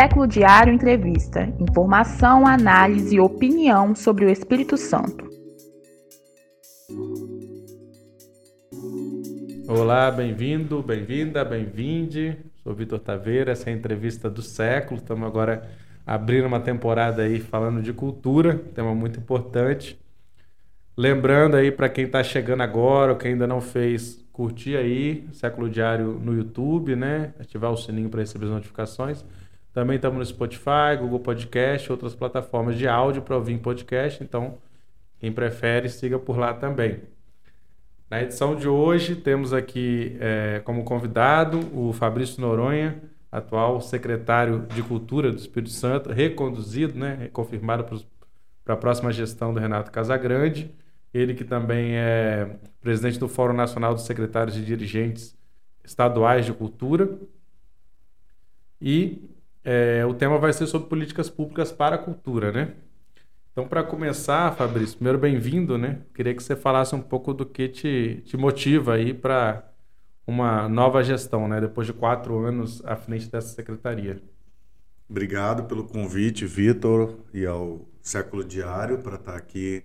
Século Diário Entrevista. Informação, análise e opinião sobre o Espírito Santo. Olá, bem-vindo, bem-vinda, bem-vinde. Sou Vitor Taveira, essa é a entrevista do século. Estamos agora abrindo uma temporada aí falando de cultura, tema muito importante. Lembrando aí para quem está chegando agora ou quem ainda não fez, curtir aí Século Diário no YouTube, né? Ativar o sininho para receber as notificações. Também estamos no Spotify, Google Podcast, outras plataformas de áudio para ouvir em podcast. Então, quem prefere, siga por lá também. Na edição de hoje, temos aqui é, como convidado o Fabrício Noronha, atual secretário de Cultura do Espírito Santo, reconduzido, né, confirmado para a próxima gestão do Renato Casagrande. Ele que também é presidente do Fórum Nacional dos Secretários e Dirigentes Estaduais de Cultura. E é, o tema vai ser sobre políticas públicas para a cultura, né? Então, para começar, Fabrício, primeiro bem-vindo, né? Queria que você falasse um pouco do que te, te motiva aí para uma nova gestão, né? Depois de quatro anos à frente dessa secretaria. Obrigado pelo convite, Vitor, e ao Século Diário para estar aqui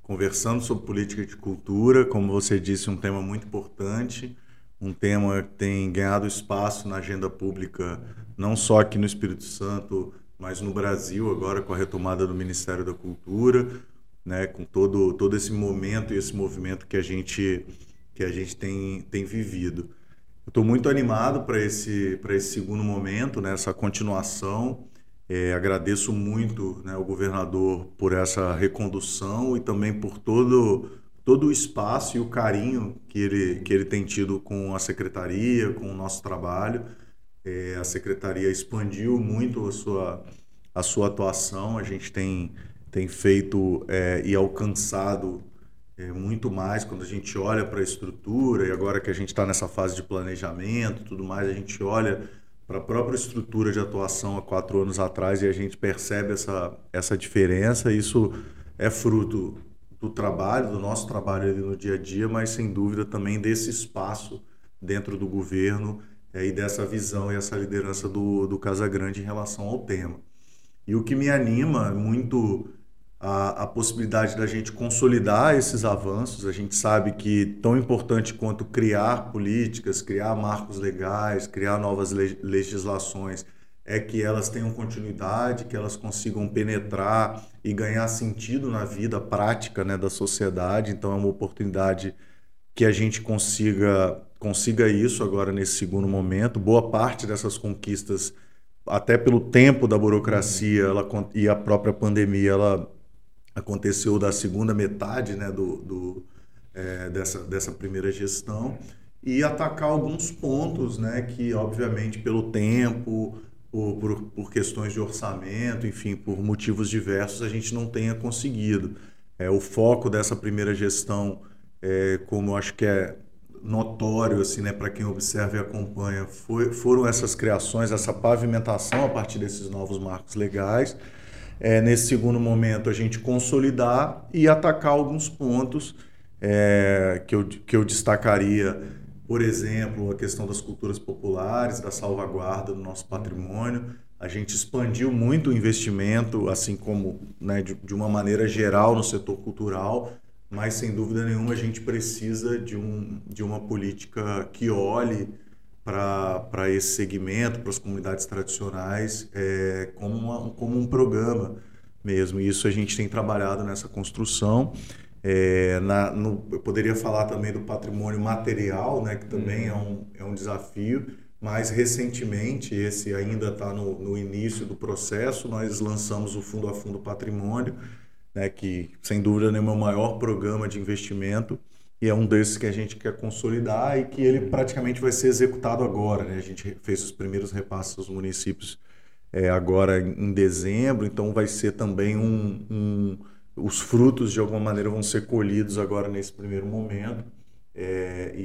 conversando sobre política de cultura. Como você disse, um tema muito importante, um tema que tem ganhado espaço na agenda pública, não só aqui no Espírito Santo, mas no Brasil, agora com a retomada do Ministério da Cultura, né, com todo, todo esse momento e esse movimento que a gente, que a gente tem, tem vivido. Estou muito animado para esse, esse segundo momento, né, essa continuação. É, agradeço muito né, ao governador por essa recondução e também por todo, todo o espaço e o carinho que ele, que ele tem tido com a secretaria, com o nosso trabalho. É, a secretaria expandiu muito a sua, a sua atuação, a gente tem, tem feito é, e alcançado é, muito mais quando a gente olha para a estrutura e agora que a gente está nessa fase de planejamento tudo mais, a gente olha para a própria estrutura de atuação há quatro anos atrás e a gente percebe essa, essa diferença. Isso é fruto do trabalho, do nosso trabalho ali no dia a dia, mas sem dúvida também desse espaço dentro do governo e dessa visão e essa liderança do, do Casagrande em relação ao tema. E o que me anima muito a, a possibilidade da gente consolidar esses avanços. A gente sabe que tão importante quanto criar políticas, criar marcos legais, criar novas le legislações, é que elas tenham continuidade, que elas consigam penetrar e ganhar sentido na vida prática né, da sociedade. Então é uma oportunidade que a gente consiga consiga isso agora nesse segundo momento. Boa parte dessas conquistas, até pelo tempo da burocracia ela, e a própria pandemia, ela aconteceu da segunda metade né, do, do é, dessa, dessa primeira gestão e atacar alguns pontos né, que, obviamente, pelo tempo, por, por, por, questões de orçamento, enfim, por motivos diversos, a gente não tenha conseguido. É, o foco dessa primeira gestão, é, como acho que é notório assim, né, para quem observa e acompanha, foi, foram essas criações, essa pavimentação a partir desses novos marcos legais é, nesse segundo momento, a gente consolidar e atacar alguns pontos é, que, eu, que eu destacaria, por exemplo, a questão das culturas populares, da salvaguarda do nosso patrimônio. A gente expandiu muito o investimento, assim como né, de, de uma maneira geral no setor cultural, mas sem dúvida nenhuma a gente precisa de, um, de uma política que olhe para esse segmento, para as comunidades tradicionais, é, como, uma, como um programa mesmo. E isso a gente tem trabalhado nessa construção. É, na, no, eu poderia falar também do patrimônio material, né, que também é, um, é um desafio, mas recentemente, esse ainda está no, no início do processo, nós lançamos o Fundo a Fundo Patrimônio, né, que sem dúvida nenhuma é o maior programa de investimento e é um desses que a gente quer consolidar e que ele praticamente vai ser executado agora. Né? A gente fez os primeiros repasses aos municípios é, agora em dezembro, então vai ser também um, um, Os frutos, de alguma maneira, vão ser colhidos agora nesse primeiro momento. É, e,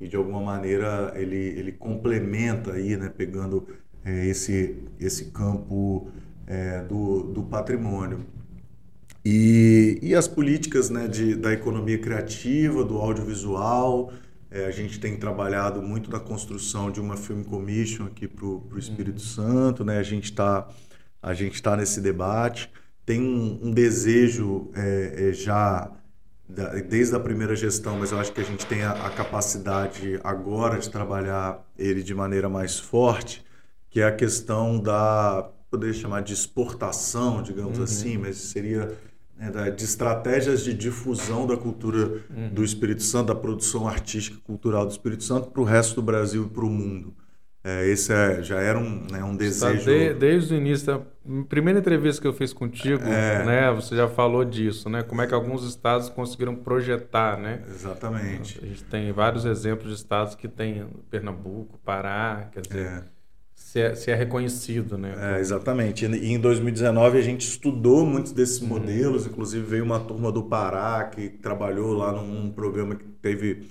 e, e, de alguma maneira ele, ele complementa aí, né, pegando é, esse, esse campo é, do, do patrimônio. E, e as políticas né, de, da economia criativa, do audiovisual, É, a gente tem trabalhado muito na construção de uma film commission aqui para o Espírito uhum. Santo, né? A gente está a gente está nesse debate. Tem um, um desejo é, é, já desde a primeira gestão, mas eu acho que a gente tem a, a, capacidade agora de trabalhar ele de maneira mais forte, que é a questão da poder chamar de exportação, digamos uhum. assim, mas seria de estratégias de difusão da cultura uhum. do Espírito Santo, da produção artística e cultural do Espírito Santo para o resto do Brasil e para o mundo. É, esse é, já era um, né, um desejo. De, desde o início, da primeira entrevista que eu fiz contigo, é... né, você já falou disso, né? Como é que alguns estados conseguiram projetar, né? Exatamente. A gente tem vários exemplos de estados que tem Pernambuco, Pará, quer dizer. É. Se é, se é, reconhecido, né? É, exatamente. E em 2019 a gente estudou muitos desses uhum. modelos, inclusive veio uma turma do Pará que trabalhou lá num programa que teve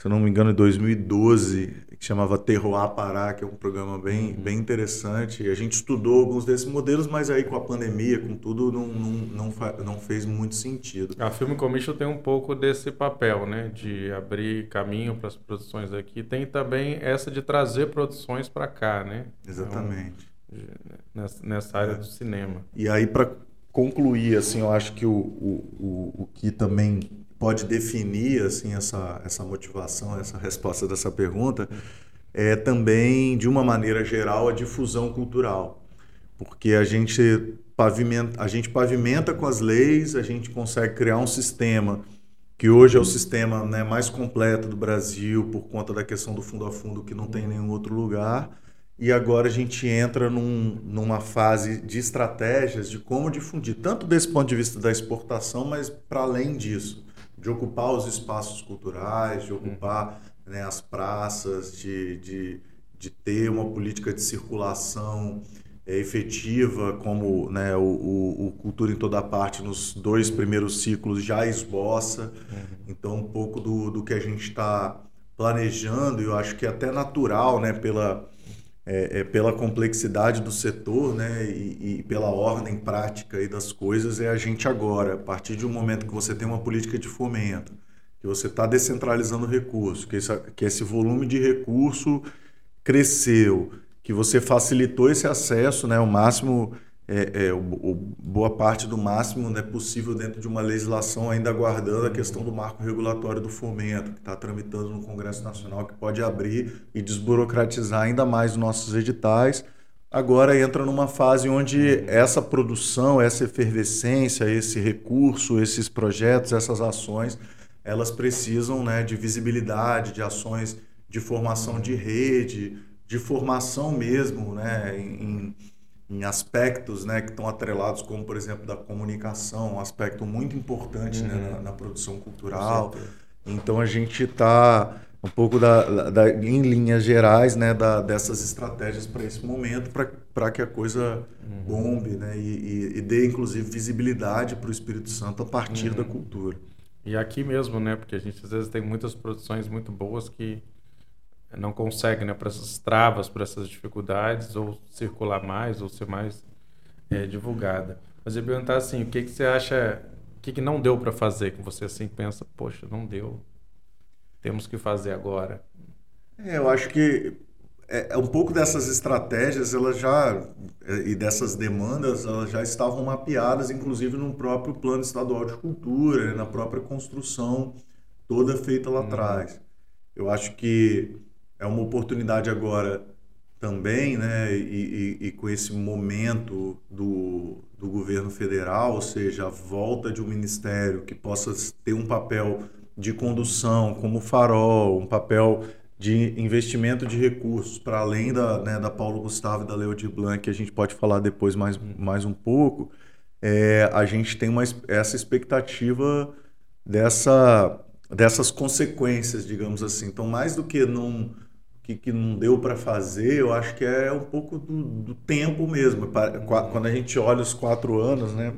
se eu não me engano, em 2012, que chamava Terroir Pará, que é um programa bem, uhum. bem interessante. E a gente estudou alguns desses modelos, mas aí com a pandemia, com tudo, não, não, não, não fez muito sentido. A Film Commission tem um pouco desse papel, né? De abrir caminho para as produções aqui. Tem também essa de trazer produções para cá, né? Exatamente. Então, nessa área é. do cinema. E aí, para concluir, assim, eu acho que o, o, o, o que também pode definir assim essa, essa motivação, essa resposta dessa pergunta, é também, de uma maneira geral, a difusão cultural. Porque a gente pavimenta, a gente pavimenta com as leis, a gente consegue criar um sistema que hoje é o sistema né, mais completo do Brasil por conta da questão do fundo a fundo que não tem em nenhum outro lugar. E agora a gente entra num, numa fase de estratégias de como difundir, tanto desse ponto de vista da exportação, mas para além disso de ocupar os espaços culturais, de ocupar uhum. né, as praças, de, de, de ter uma política de circulação é, efetiva, como né, o, o, o, Cultura em Toda Parte nos dois primeiros ciclos já esboça. Uhum. Então, um pouco do, do que a gente está planejando, e eu acho que é até natural, né, pela é, é, pela complexidade do setor né, e, e, pela ordem prática aí das coisas, é a gente agora, a partir de um momento que você tem uma política de fomento, que você está descentralizando recursos, que esse, que esse volume de recurso cresceu, que você facilitou esse acesso, né, o máximo é, é, o, o, boa parte do máximo né, possível dentro de uma legislação, ainda aguardando a questão do marco regulatório do fomento, que está tramitando no Congresso Nacional, que pode abrir e desburocratizar ainda mais os nossos editais. Agora entra numa fase onde essa produção, essa efervescência, esse recurso, esses projetos, essas ações, elas precisam né, de visibilidade, de ações de formação de rede, de formação mesmo né, em, em aspectos né, que estão atrelados, como por exemplo da comunicação, um aspecto muito importante né, uhum. né, na, na, produção cultural. Então a gente está um pouco da, da, em linhas gerais né, da, dessas estratégias para esse momento, para que a coisa uhum. bombe né, e, e, e, dê inclusive visibilidade para o Espírito Santo a partir uhum. da cultura. E aqui mesmo, né, porque a gente às vezes tem muitas produções muito boas que não consegue, né, para essas travas, para essas dificuldades, ou circular mais, ou ser mais é, divulgada. Mas eu perguntar assim, o que, que você acha, o que, que não deu para fazer, que você assim pensa, poxa, não deu, temos que fazer agora? É, eu acho que é, é, um pouco dessas estratégias, elas já é, e dessas demandas, elas já estavam mapeadas, inclusive no próprio plano estadual de cultura, né, na própria construção toda feita lá hum. atrás. Eu acho que é uma oportunidade agora também, né, e, e, e, com esse momento do, do governo federal, ou seja, a volta de um ministério que possa ter um papel de condução como farol, um papel de investimento de recursos para além da, né, da Paulo Gustavo e da Leo de Blanc, que a gente pode falar depois mais, mais um pouco, é, a gente tem uma, essa expectativa dessa, dessas consequências, digamos assim. Então, mais do que não que, que não deu para fazer, eu acho que é um pouco do, do, tempo mesmo. Quando a gente olha os quatro anos, né,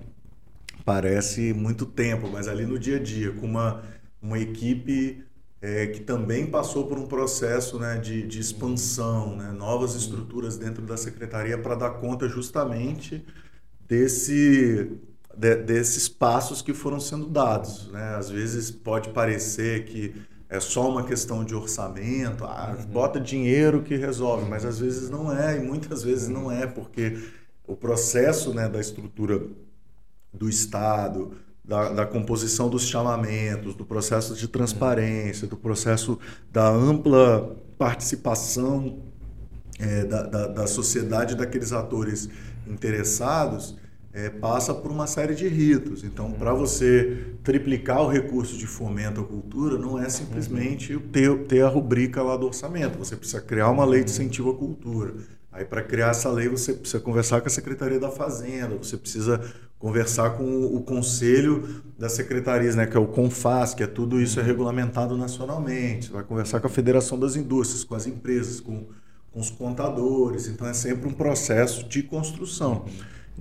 parece muito tempo, mas ali no dia a dia, com uma, uma equipe é, que também passou por um processo né, de, de expansão, né, novas estruturas dentro da secretaria para dar conta justamente desse, de, desses passos que foram sendo dados. Né? Às vezes pode parecer que é só uma questão de orçamento, ah, uhum. bota dinheiro que resolve, mas às vezes não é, e muitas vezes não é, porque o processo né, da estrutura do Estado, da, da, composição dos chamamentos, do processo de transparência, do processo da ampla participação é, da, da, da, sociedade daqueles atores interessados, é, passa por uma série de ritos. Então, para você triplicar o recurso de fomento à cultura, não é simplesmente ter, ter a rubrica lá do orçamento. Você precisa criar uma lei de incentivo à cultura. Aí, para criar essa lei, você precisa conversar com a Secretaria da Fazenda, você precisa conversar com o conselho das secretarias, né, que é o CONFAS, que é tudo isso é regulamentado nacionalmente. Você vai conversar com a Federação das Indústrias, com as empresas, com, com os contadores. Então, é sempre um processo de construção.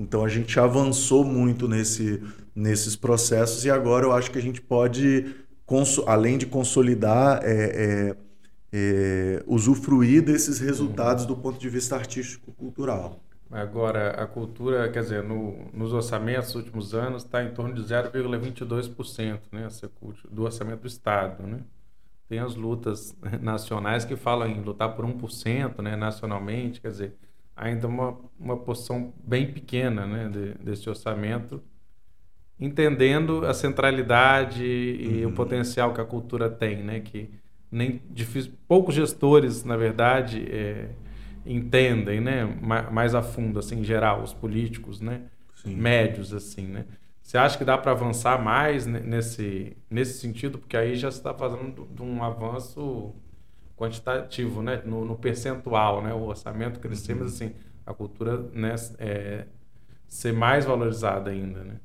Então, a gente avançou muito nesse, nesses processos e agora eu acho que a gente pode, além de consolidar... É, é, é, usufruir desses resultados do ponto de vista artístico-cultural. Agora, a cultura, quer dizer, no, nos orçamentos dos últimos anos está em torno de 0,22% né, do orçamento do Estado. Né? Tem as lutas nacionais que falam em lutar por 1% né, nacionalmente, quer dizer, ainda uma, uma porção bem pequena né, de, desse orçamento, entendendo a centralidade e uhum. o potencial que a cultura tem, né, que nem difícil, poucos gestores, na verdade, é, entendem, né, mais a fundo, assim, em geral, os políticos, né, Sim. médios, assim, né. Você acha que dá para avançar mais nesse, nesse sentido? Porque aí já está fazendo de um avanço quantitativo, né, no, no percentual, né, o orçamento crescer, uhum. mas assim, a cultura, né, é, ser mais valorizada ainda, né.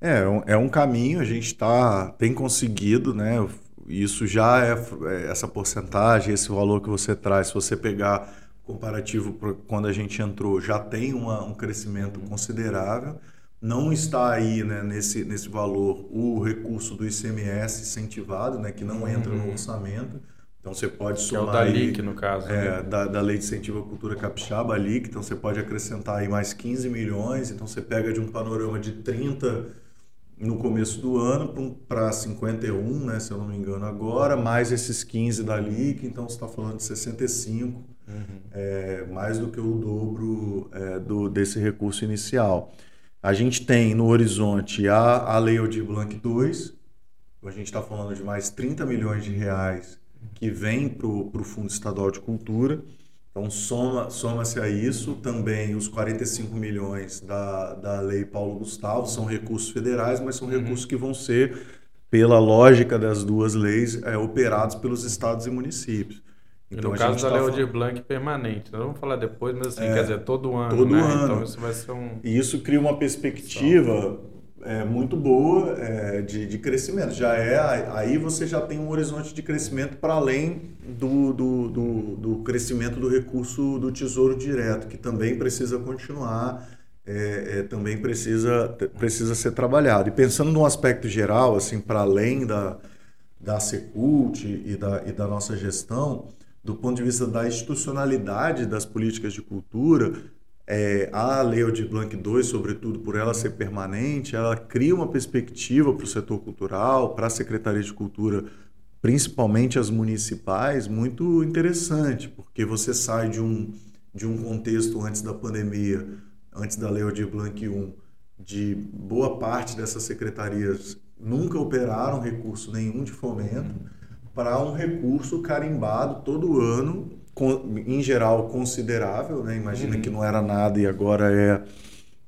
É, é um é caminho, a gente tá, tem conseguido, né? Isso já é, é essa porcentagem, esse valor que você traz, se você pegar comparativo para quando a gente entrou, já tem uma, um crescimento considerável. Não está aí né, nesse, nesse valor o recurso do ICMS incentivado, né, que não entra no uhum. orçamento. Então você pode somar. Que é o da LIC, no caso. É, né? da, da Lei de Incentivo à Cultura Capixaba, a LIC. Então você pode acrescentar aí mais 15 milhões. Então você pega de um panorama de 30 no começo do ano para 51, né, se eu não me engano, agora, mais esses 15 da LIC, então você está falando de 65, uhum. é, mais do que o dobro é, do, desse recurso inicial. A gente tem no horizonte a, a Lei Aldir Blanc 2, a gente está falando de mais 30 milhões de reais que vem para o Fundo Estadual de Cultura. Então, soma-se soma a isso também os 45 milhões da, da Lei Paulo Gustavo, são recursos federais, mas são uhum. recursos que vão ser, pela lógica das duas leis, é, operados pelos estados e municípios. Então, no caso da tá Lei Aldir Blanc permanente, nós vamos falar depois, mas assim, é, quer dizer, todo ano, todo né? ano. Então isso vai ser um... E isso cria uma perspectiva é, muito boa é, de, de crescimento. Já é aí você já tem um horizonte de crescimento para além do, do, do, do, crescimento do recurso do Tesouro Direto, que também precisa continuar, é, é, também precisa, precisa ser trabalhado. E pensando num aspecto geral, assim, para além da, da Secult e da, e da nossa gestão, do ponto de vista da institucionalidade das políticas de cultura, é, a Lei Aldir Blanc II, sobretudo por ela ser permanente, ela cria uma perspectiva para o setor cultural, para a Secretaria de Cultura, principalmente as municipais, muito interessante, porque você sai de um, de um contexto antes da pandemia, antes da Lei Aldir Blanc I, de boa parte dessas secretarias nunca operaram recurso nenhum de fomento, para um recurso carimbado todo ano em geral, considerável. Né? Imagina uhum. que não era nada e agora é,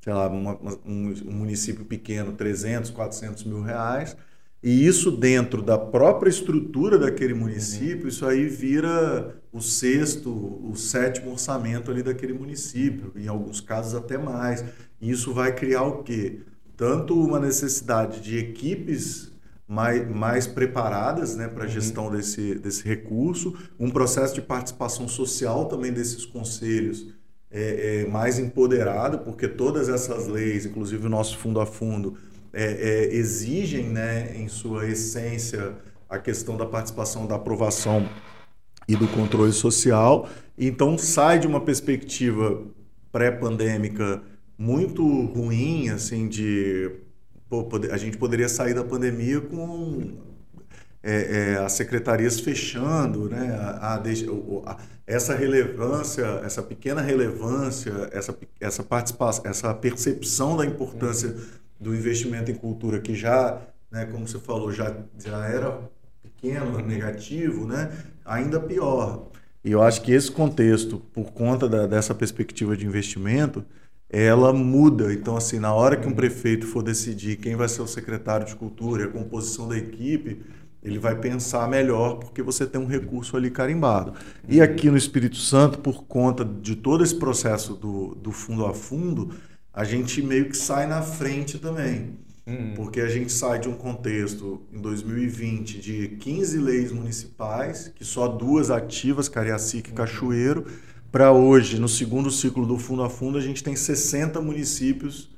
sei lá, uma, um, um, município pequeno, 300, 400 mil reais. E isso dentro da própria estrutura daquele município, uhum. isso aí vira o sexto, o sétimo orçamento ali daquele município, em alguns casos até mais. E isso vai criar o quê? Tanto uma necessidade de equipes mais, mais preparadas né, para a uhum. gestão desse, desse recurso, um processo de participação social também desses conselhos é, é mais empoderado, porque todas essas leis, inclusive o nosso fundo a fundo, é, é, exigem né, em sua essência a questão da participação, da aprovação e do controle social. Então sai de uma perspectiva pré-pandêmica muito ruim, assim, de pô, a gente poderia sair da pandemia com é, é, as secretarias fechando, né? A, a, a, essa relevância, essa pequena relevância, essa, essa participação, essa percepção da importância do investimento em cultura que já, né, como você falou, já, já era pequeno, negativo, né? Ainda pior. E eu acho que esse contexto, por conta da, dessa perspectiva de investimento, ela muda. Então, assim, na hora que um prefeito for decidir quem vai ser o secretário de cultura, a composição da equipe, ele vai pensar melhor porque você tem um recurso ali carimbado. E aqui no Espírito Santo, por conta de todo esse processo do, do fundo a fundo, a gente meio que sai na frente também. Uhum. Porque a gente sai de um contexto, em 2020, de 15 leis municipais, que só duas ativas, Cariacica e Cachoeiro, para hoje, no segundo ciclo do Fundo a Fundo, a gente tem 60 municípios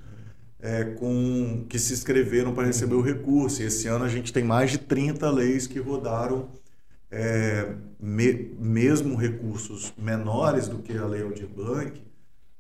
é, com, que se inscreveram para receber o recurso. E esse ano a gente tem mais de 30 leis que rodaram, é, me, mesmo recursos menores do que a Lei Aldir Blanc,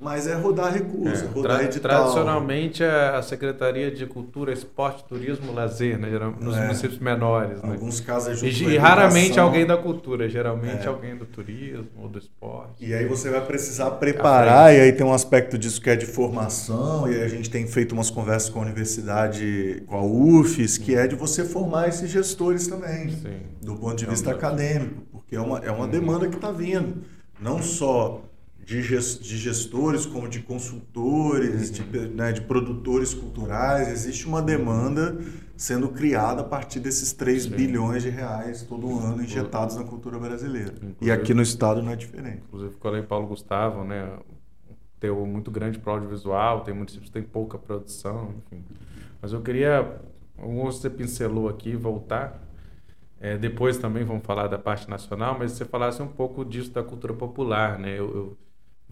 mas é rodar recursos, é, rodar tra edital. Tradicionalmente é a Secretaria de Cultura, Esporte, Turismo, Lazer, né? nos é, municípios menores. Né? Alguns casos é E, e raramente alguém da cultura, geralmente é. alguém do turismo ou do esporte. E aí você vai precisar preparar, e aí tem um aspecto disso que é de formação, e a gente tem feito umas conversas com a universidade, com a UFES, que é de você formar esses gestores também, Sim. do ponto de vista acadêmico, porque é uma, é uma demanda que está vindo. Não só de gestores como de consultores, uhum. de, né, de produtores culturais. Existe uma demanda sendo criada a partir desses 3 Sim. bilhões de reais todo ano injetados na cultura brasileira. Inclusive, e aqui no estado não é diferente. Inclusive, falei Paulo Gustavo, né? Tem um muito grande para audiovisual, tem municípios que têm pouca produção, enfim. Mas eu queria, como você pincelou aqui, voltar é, depois também vamos falar da parte nacional, mas você falasse um pouco disso da cultura popular, né? Eu, eu,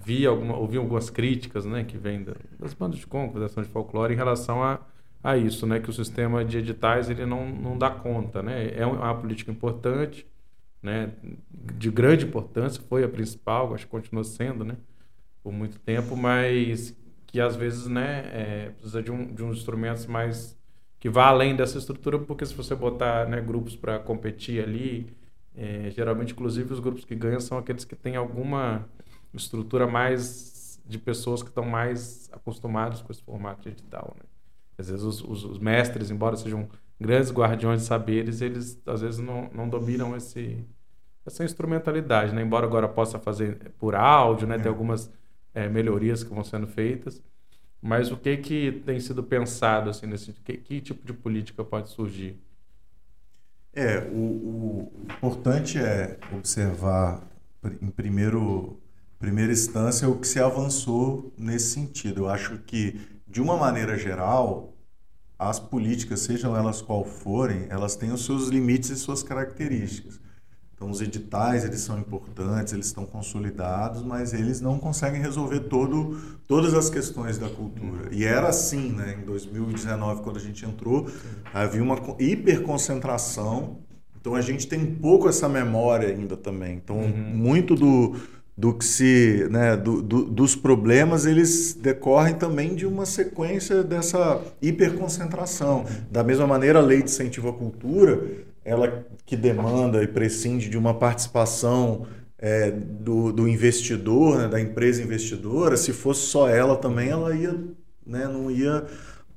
vi alguma, ouvi algumas críticas, né, que vêm das bandas de congo, da de folclore em relação a, a isso, né, que o sistema de editais ele não, não dá conta, né? É uma política importante, né, de grande importância, foi a principal, acho que continua sendo, né, por muito tempo, mas que às vezes, né, é, precisa de, um, de uns instrumentos mais que vá além dessa estrutura, porque se você botar né, grupos para competir ali, é, geralmente, inclusive, os grupos que ganham são aqueles que têm alguma estrutura mais de pessoas que estão mais acostumados com esse formato de edital. Né? Às vezes os, os, os, mestres, embora sejam grandes guardiões de saberes, eles às vezes não, não dominam esse, essa instrumentalidade. Né? Embora agora possa fazer por áudio, né? É. tem algumas é, melhorias que vão sendo feitas. Mas o que que tem sido pensado assim nesse que, que tipo de política pode surgir? É, o, o importante é observar em primeiro primeira instância, o que se avançou nesse sentido. Eu acho que, de uma maneira geral, as políticas, sejam elas qual forem, elas têm os seus limites e suas características. Então, os editais, eles são importantes, eles estão consolidados, mas eles não conseguem resolver todo, todas as questões da cultura. E era assim, né? Em 2019, quando a gente entrou, havia uma hiperconcentração. Então, a gente tem um pouco essa memória ainda também. Então, uhum. muito do do que se, né, do, do, dos problemas, eles decorrem também de uma sequência dessa hiperconcentração. Da mesma maneira, a lei de incentivo à cultura, ela que demanda e prescinde de uma participação é, do, do investidor, né, da empresa investidora, se fosse só ela também, ela ia, né, não ia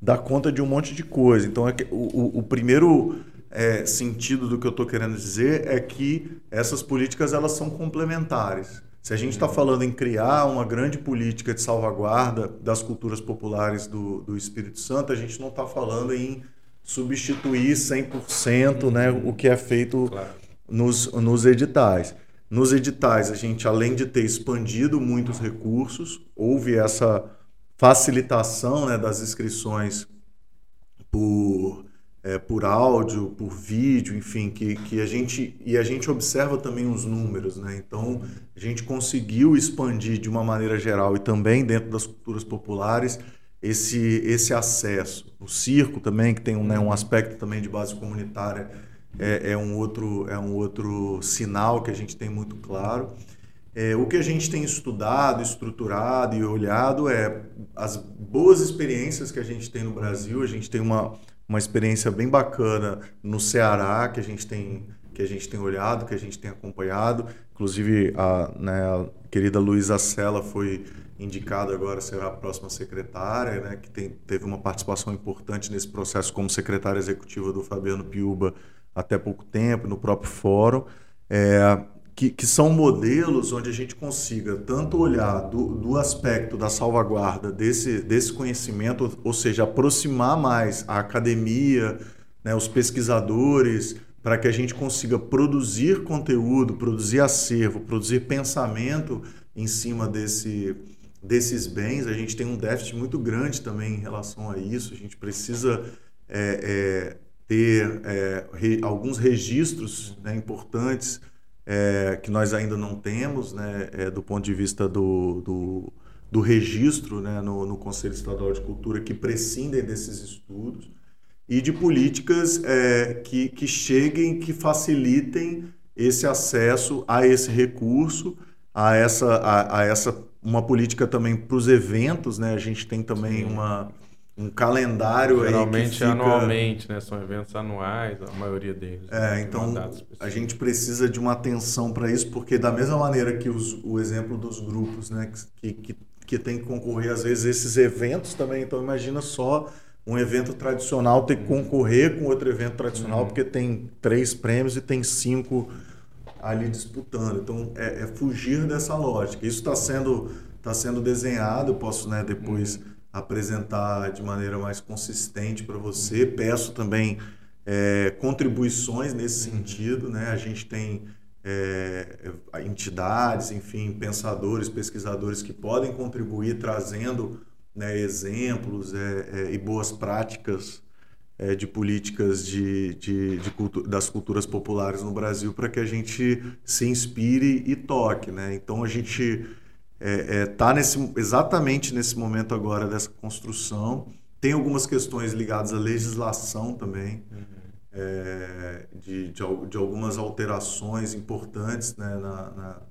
dar conta de um monte de coisa. Então, é o, o primeiro é, sentido do que eu estou querendo dizer é que essas políticas elas são complementares. Se a gente está falando em criar uma grande política de salvaguarda das culturas populares do, do Espírito Santo, a gente não está falando em substituir 100% né, o que é feito claro. nos, nos editais. Nos editais, a gente, além de ter expandido muitos recursos, houve essa facilitação né, das inscrições por é, por áudio, por vídeo, enfim, que, que a gente e a gente observa também os números, né? Então a gente conseguiu expandir de uma maneira geral e também dentro das culturas populares esse esse acesso. O circo também que tem um, né, um aspecto também de base comunitária é, é um outro é um outro sinal que a gente tem muito claro. É, o que a gente tem estudado, estruturado e olhado é as boas experiências que a gente tem no Brasil. A gente tem uma uma experiência bem bacana no Ceará, que a gente tem que a gente tem olhado, que a gente tem acompanhado. Inclusive, a, né, a querida Luísa Sela foi indicada agora, será a próxima secretária, né, que tem, teve uma participação importante nesse processo como secretária executiva do Fabiano Piuba até pouco tempo, no próprio fórum. É, que, que, são modelos onde a gente consiga tanto olhar do, do aspecto da salvaguarda desse, desse conhecimento, ou seja, aproximar mais a academia, né, os pesquisadores, para que a gente consiga produzir conteúdo, produzir acervo, produzir pensamento em cima desse, desses bens. A gente tem um déficit muito grande também em relação a isso. A gente precisa é, é, ter é, re, alguns registros né, importantes é, que nós ainda não temos, né, é, do ponto de vista do, do, do registro né, no, no, Conselho Estadual de Cultura, que prescindem desses estudos, e de políticas é, que, que cheguem, que facilitem esse acesso a esse recurso, a essa, a, a essa uma política também para os eventos, né? A gente tem também uma um calendário Geralmente fica... anualmente, né? São eventos anuais, a maioria deles. É, então a gente precisa de uma atenção para isso, porque da mesma maneira que os, o exemplo dos grupos, né? Que, que, que tem que concorrer, às vezes, esses eventos também. Então imagina só um evento tradicional ter que concorrer com outro evento tradicional, uhum. porque tem três prêmios e tem cinco ali disputando. Então é, é fugir dessa lógica. Isso está sendo, tá sendo desenhado, eu posso né, depois. Uhum apresentar de maneira mais consistente para você. Peço também é, contribuições nesse sentido. Né? A gente tem é, entidades, enfim, pensadores, pesquisadores que podem contribuir trazendo né, exemplos é, é e boas práticas é, de políticas de, de, de cultu das culturas populares no Brasil para que a gente se inspire e toque. Né? Então a gente está é, é, tá nesse, exatamente nesse momento agora dessa construção. Tem algumas questões ligadas à legislação também, uhum. é, de, de, de, algumas alterações importantes né, na, na,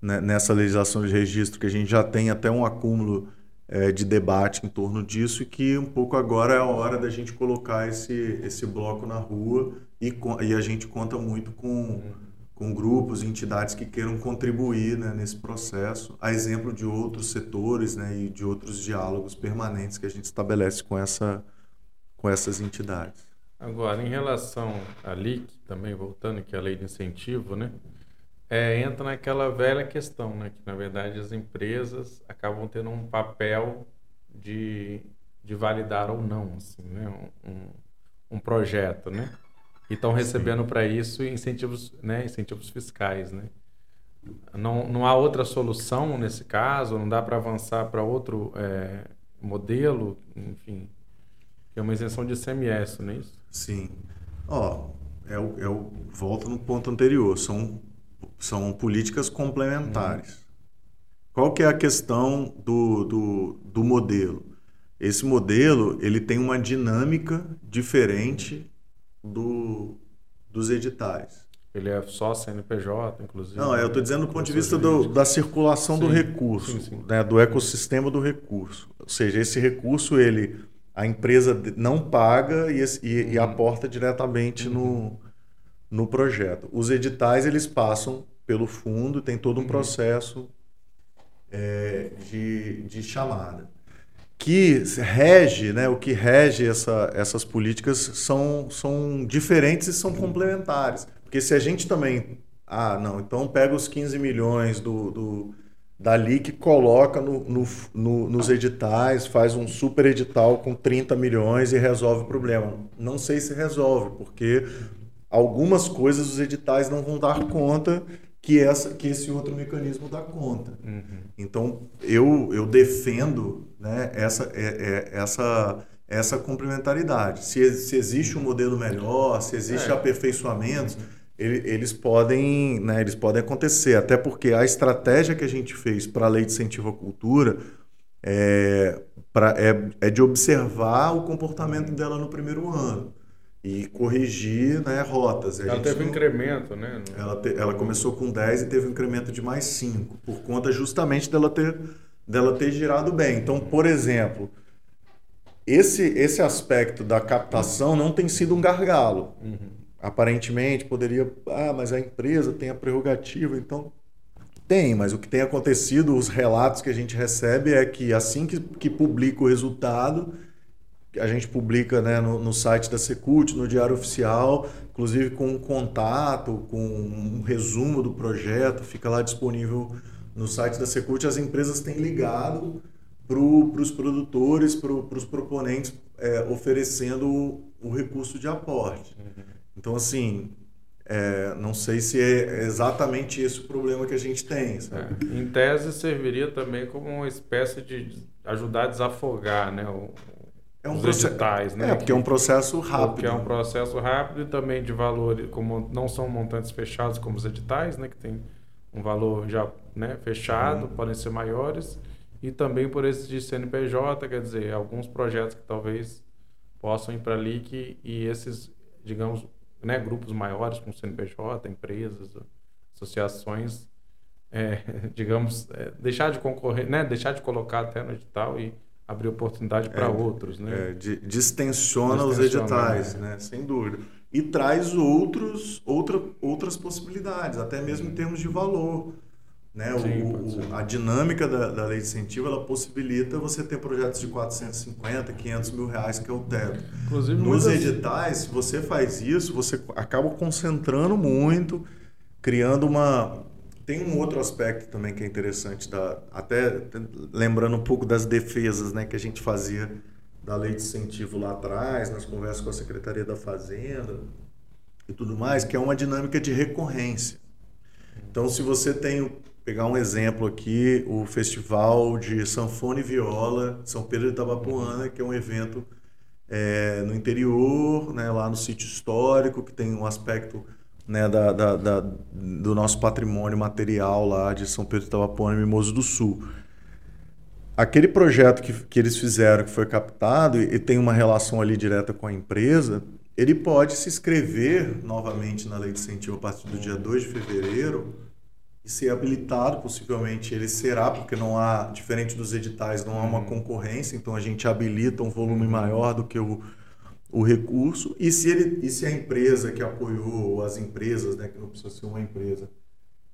né, nessa legislação de registro, que a gente já tem até um acúmulo é, de debate em torno disso e que um pouco agora é a hora da gente colocar esse, esse bloco na rua e, e a gente conta muito com. Uhum com grupos e entidades que queiram contribuir né, nesse processo, a exemplo de outros setores né, e de outros diálogos permanentes que a gente estabelece com, essa, com essas entidades. Agora, em relação à LIC, também voltando, que é a lei de incentivo, né, é, entra naquela velha questão, né, que na verdade as empresas acabam tendo um papel de, de validar ou não assim, né, um, um projeto, né? E estão recebendo para isso incentivos, né, incentivos fiscais, né? Não, não há outra solução nesse caso, não dá para avançar para outro é, modelo, enfim, que é uma isenção de ICMS, não é isso? Sim. Ó, é o, é o, volta no ponto anterior, são, são políticas complementares. Uhum. Qual que é a questão do, do, do modelo? Esse modelo ele tem uma dinâmica diferente do, dos editais. Ele é só CNPJ, inclusive. Não, eu estou dizendo do ponto de vista do, da circulação sim, do recurso, sim, sim. Né, do ecossistema do recurso. Ou seja, esse recurso ele a empresa não paga e, e, uhum. e aporta diretamente uhum. no, no projeto. Os editais eles passam pelo fundo, tem todo um uhum. processo é, de, de chamada que rege, né, o que rege essa, essas políticas são, são diferentes e são complementares. Porque se a gente também. Ah, não, então pega os 15 milhões do, do da LIC, coloca no, no, no, nos editais, faz um super edital com 30 milhões e resolve o problema. Não sei se resolve, porque algumas coisas os editais não vão dar conta que, essa, que esse outro mecanismo dá conta. Uhum. Então, eu, eu defendo né, essa, é, é, essa, essa complementaridade. Se, se existe um modelo melhor, se existe é. aperfeiçoamentos, ele, eles, podem, né, eles podem acontecer. Até porque a estratégia que a gente fez para a lei de incentivo à cultura é, pra, é, é de observar o comportamento dela no primeiro ano e corrigir né, rotas. A ela teve um incremento, né? Ela, te, ela começou com 10 e teve um incremento de mais 5, por conta justamente dela ter, dela ter girado bem. Então, por exemplo, esse, esse aspecto da captação não tem sido um gargalo. Uhum. Aparentemente poderia, ah, mas a empresa tem a prerrogativa, então tem, mas o que tem acontecido, os relatos que a gente recebe é que assim que, que publica o resultado, a gente publica né, no, no, site da Secult, no Diário Oficial, inclusive com um contato, com um resumo do projeto, fica lá disponível no site da Secult. As empresas têm ligado para os produtores, para os proponentes, é, oferecendo o, o, recurso de aporte. Uhum. Então, assim, é, não sei se é exatamente esse o problema que a gente tem. É, em tese, serviria também como uma espécie de ajudar a desafogar né, o, é um os processo, editais. Né, é, porque que, é um processo rápido. Porque é um processo rápido e também de valor, como não são montantes fechados como os editais, né, que tem um valor já né, fechado, uhum. podem ser maiores, e também por esse de CNPJ, quer dizer, alguns projetos que talvez possam ir para ali que, e esses, digamos, né, grupos maiores como CNPJ, empresas, associações, é, digamos, é, deixar de concorrer, né, deixar de colocar até no edital e abrir oportunidade para é, outros, né? É, distensiona, os editais, é. né, sem dúvida. E traz outros, outra, outras possibilidades, até mesmo em termos de valor. Né? Sim, o, a dinâmica da, da lei de incentivo ela possibilita você ter projetos de 450, 500 mil reais, que é o teto. Inclusive, Nos muitas... editais, se você faz isso, você acaba concentrando muito, criando uma. Tem um outro aspecto também que é interessante, da, até lembrando um pouco das defesas né, que a gente fazia da lei de incentivo lá atrás, nas conversas com a Secretaria da Fazenda e tudo mais, que é uma dinâmica de recorrência. Então, se você tem pegar um exemplo aqui, o Festival de Sanfone e Viola São Pedro de Itabapuana, que é um evento é, no interior, né, lá no sítio histórico, que tem um aspecto né, da, da, da, do nosso patrimônio material lá de São Pedro de Itabapuana e Mimoso do Sul. Aquele projeto que, que eles fizeram, que foi captado e, e tem uma relação ali direta com a empresa, ele pode se inscrever novamente na lei de incentivo a partir do dia 2 de fevereiro e ser habilitado, possivelmente ele será, porque não há, diferente dos editais, não há uma uhum. concorrência, então a gente habilita um volume maior do que o, o recurso. E se, ele, e se a empresa que apoiou, ou as empresas, né, que não precisa ser uma empresa,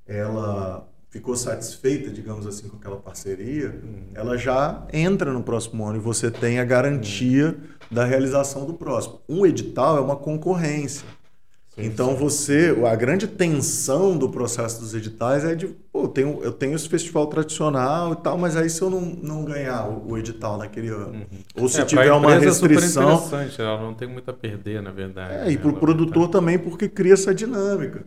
ela ficou satisfeita, digamos assim, com aquela parceria, uhum. ela já entra no próximo ano e você tem a garantia uhum. da realização do próximo. Um edital é uma concorrência então você, a grande tensão do processo dos editais é de, pô, eu tenho, eu tenho esse festival tradicional e tal, mas aí se eu não, não ganhar o, o edital naquele ano, uhum. ou se é, tiver uma restrição, é super interessante, ela não tem muito a perder, na verdade. É, e para o produtor também porque cria essa dinâmica.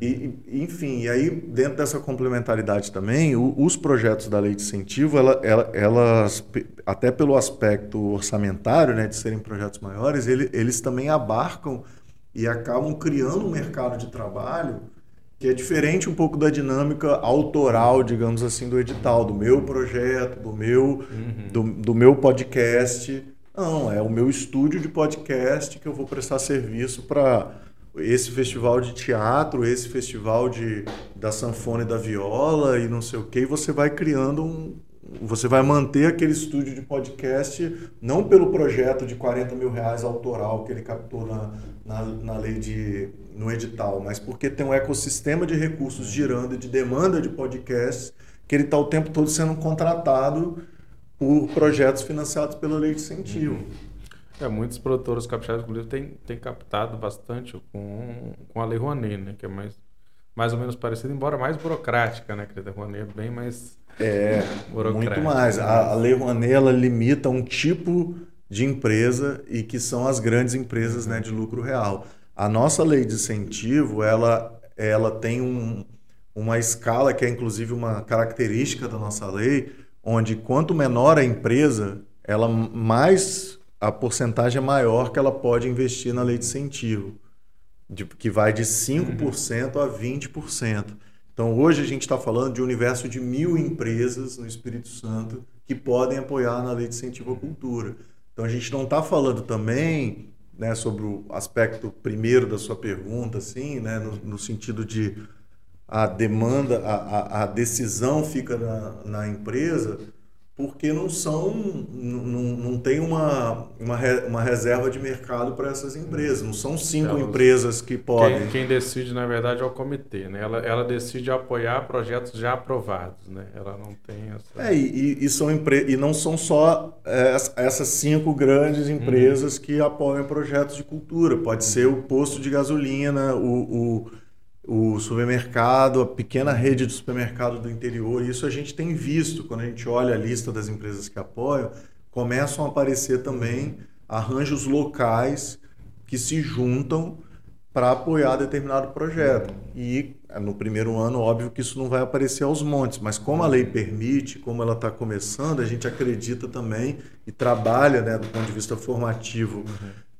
E, enfim, e aí dentro dessa complementaridade também, o, os projetos da lei de incentivo, ela, ela, elas, até pelo aspecto orçamentário, né, de serem projetos maiores, ele, eles também abarcam e acabam criando um mercado de trabalho que é diferente um pouco da dinâmica autoral, digamos assim, do edital, do meu projeto, do meu, uhum. do, do meu podcast. Não, é o meu estúdio de podcast que eu vou prestar serviço para esse festival de teatro, esse festival de, da sanfona e da viola e não sei o que, e você vai criando um. Você vai manter aquele estúdio de podcast, não pelo projeto de 40 mil reais autoral que ele captou na, na, na lei de no edital, mas porque tem um ecossistema de recursos girando de demanda de podcasts que ele está o tempo todo sendo contratado por projetos financiados pela lei de incentivo. É, muitos produtores capixabas, inclusive, têm, têm captado bastante com, com a Lei Rouanet, né? Que é mais, mais ou menos parecida, embora mais burocrática, né? Que a Lei Rouanet é bem mais é, muito mais. A, a Lei Rouanet, ela limita um tipo de empresa e que são as grandes empresas né, de lucro real. A nossa lei de incentivo, ela, ela tem um, uma escala que é inclusive uma característica da nossa lei, onde quanto menor a empresa, ela mais a porcentagem é maior que ela pode investir na lei de incentivo, de, que vai de 5% a 20%. Então, hoje a gente está falando de um universo de mil empresas no Espírito Santo que podem apoiar na lei de incentivo à cultura. Então a gente não está falando também né, sobre o aspecto primeiro da sua pergunta, assim, né, no, no sentido de a demanda, a, a, a decisão fica na, na, empresa, porque não são, não, não tem uma, uma, uma reserva de mercado para essas empresas. Não são cinco Elas, empresas que podem. Quem, quem, decide, na verdade, é o comitê. Né? Ela, ela decide apoiar projetos já aprovados. Né? Ela não tem essa. É, e, e, são empre... e não são só é, essas cinco grandes uhum. empresas uhum. que apoiam projetos de cultura. Pode uhum. ser o posto de gasolina, o, o o supermercado, a pequena rede de supermercado do interior. Isso a gente tem visto quando a gente olha a lista das empresas que apoiam, começam a aparecer também arranjos locais que se juntam para apoiar determinado projeto. E no primeiro ano, óbvio que isso não vai aparecer aos montes, mas como a lei permite, como ela está começando, a gente acredita também e trabalha, né, do ponto de vista formativo,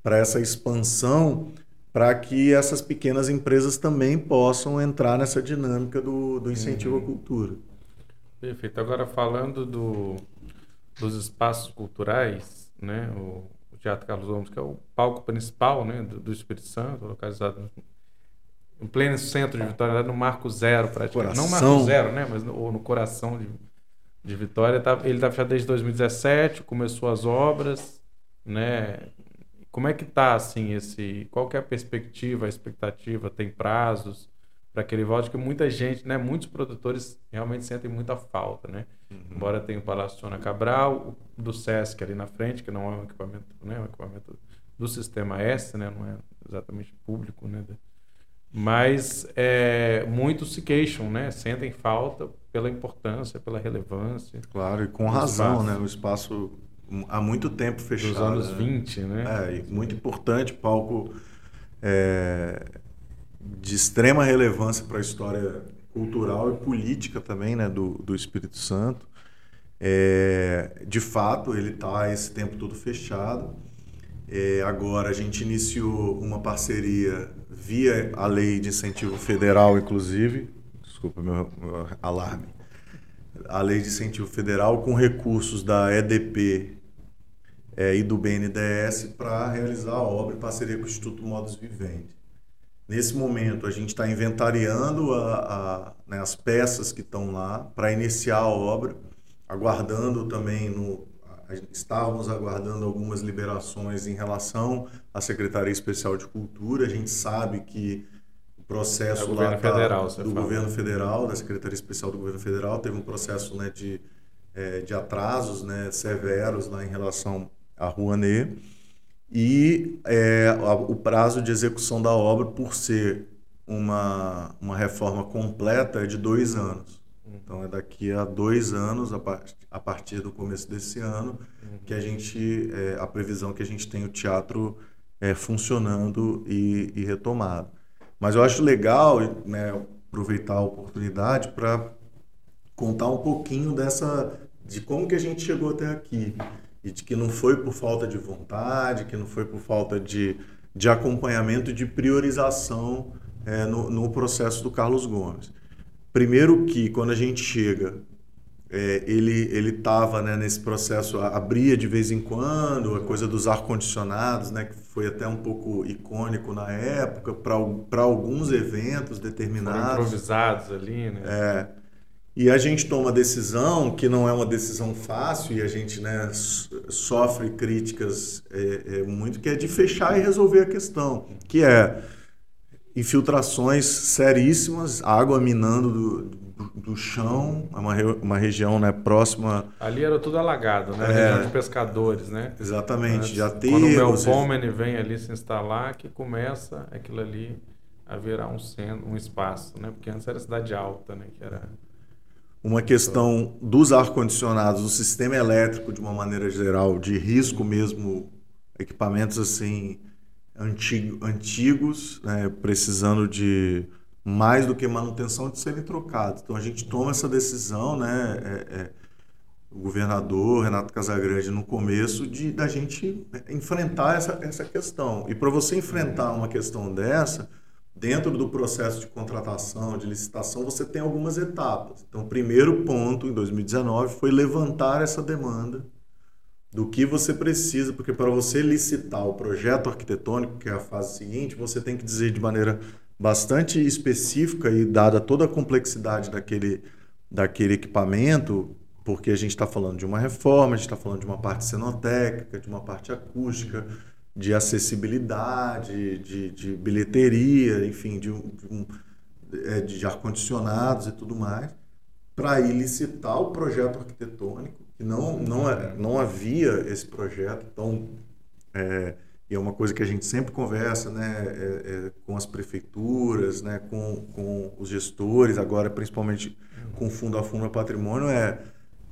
para essa expansão para que essas pequenas empresas também possam entrar nessa dinâmica do, do incentivo uhum. à cultura. Perfeito. Agora, falando do, dos espaços culturais, né, o, o, Teatro Carlos Gomes, que é o palco principal né, do, do Espírito Santo, localizado no pleno centro de Vitória, no Marco Zero, praticamente. Coração. Não Marco Zero, né, mas no, no coração de, de Vitória. Tá, ele está fechado desde 2017, começou as obras, né, como é que tá assim esse, qual que é a perspectiva, a expectativa, tem prazos para aquele volte que muita gente, né, muitos produtores realmente sentem muita falta, né? Uhum. Embora tenha o Palácio Sônia Cabral, o do SESC ali na frente, que não é um equipamento, né, um equipamento do sistema S, né, não é exatamente público, né? Mas é, muitos se queixam, né? Sentem falta pela importância, pela relevância. Claro, e com razão, espaço. né? O espaço há muito tempo fechado. Dos anos né? 20, né? É, muito importante, palco é, de extrema relevância para a história cultural e política também né, do, do Espírito Santo. É, de fato, ele está esse tempo todo fechado. É, agora a gente iniciou uma parceria via a lei de incentivo federal, inclusive. Desculpa meu, meu alarme. A lei de incentivo federal com recursos da EDP é, e do BNDES para realizar a obra em parceria com o Instituto Modos Vivendi. Nesse momento, a gente está inventariando a, a, né, as peças que estão lá para iniciar a obra, aguardando também no, estávamos aguardando algumas liberações em relação à Secretaria Especial de Cultura. A gente sabe que o processo é lá tá, federal, do fala. governo federal, da Secretaria Especial do Governo Federal, teve um processo né, de, é, de atrasos né, severos lá em relação a Rouanet, e é, o prazo de execução da obra, por ser uma, uma reforma completa, é de dois anos. Então é daqui a dois anos, a, part, a partir do começo desse ano, que a gente, é, a previsão que a gente tem o teatro é, funcionando e, e, retomado. Mas eu acho legal né, aproveitar a oportunidade para contar um pouquinho dessa de como que a gente chegou até aqui e de que não foi por falta de vontade, que não foi por falta de, de acompanhamento, de priorização é, no, no processo do Carlos Gomes. Primeiro que quando a gente chega, é, ele ele estava né, nesse processo, abria de vez em quando, a coisa dos ar-condicionados, né, que foi até um pouco icônico na época, para alguns eventos determinados. Foram improvisados ali, né? É, e a gente toma decisão que não é uma decisão fácil e a gente né, sofre críticas é, é, muito que é de fechar e resolver a questão, que é infiltrações seríssimas, água minando do, do, do chão, é uma, uma região né, próxima. Ali era tudo alagado, né? É, região de pescadores, né? Exatamente, já tem. Quando o Melpomene vem ali se instalar, que começa aquilo ali a virar um centro, um espaço, né? Porque antes era cidade alta, né? Que era uma questão dos ar-condicionados, do sistema elétrico de uma maneira geral, de risco mesmo, equipamentos assim antigo, antigos, né, precisando de mais do que manutenção de serem trocados. Então a gente toma essa decisão, né, é, é, o governador Renato Casagrande no começo de da gente enfrentar essa, essa questão. E para você enfrentar uma questão dessa, dentro do processo de contratação, de licitação, você tem algumas etapas. Então, o primeiro ponto, em 2019, foi levantar essa demanda do que você precisa, porque para você licitar o projeto arquitetônico, que é a fase seguinte, você tem que dizer de maneira bastante específica e dada toda a complexidade daquele, daquele equipamento, porque a gente está falando de uma reforma, a gente está falando de uma parte cenotécnica, de uma parte acústica, de acessibilidade, de, de bilheteria, enfim, de, um, é, de ar-condicionados e tudo mais, para ir licitar o projeto arquitetônico, que não, não, é, não havia esse projeto, então, é, e é uma coisa que a gente sempre conversa né, é, é, com as prefeituras, né, com, com os gestores, agora principalmente com o Fundo a Fundo Patrimônio, é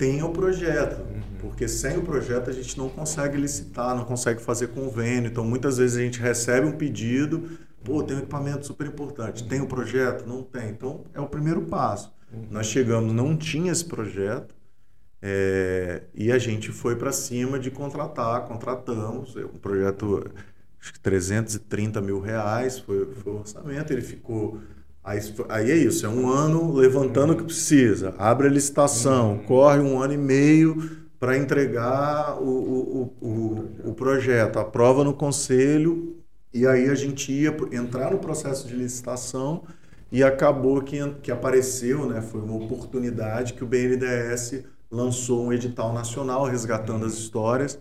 tenha o projeto, uhum. porque sem o projeto a gente não consegue licitar, não consegue fazer convênio. Então, muitas vezes a gente recebe um pedido, pô, tem um equipamento super importante, tem o um projeto? Não tem. Então, é o primeiro passo. Uhum. Nós chegamos, não tinha esse projeto, é, e a gente foi para cima de contratar, contratamos, um projeto, acho que 330 mil reais foi, foi o orçamento, ele ficou Aí, aí é isso, é um ano levantando o que precisa, abre a licitação, uhum. corre um ano e meio para entregar o, o, o, o, projeto, aprova no conselho, e aí a gente ia entrar no processo de licitação e acabou que, que apareceu, né, foi uma oportunidade que o BNDES lançou um edital nacional resgatando as histórias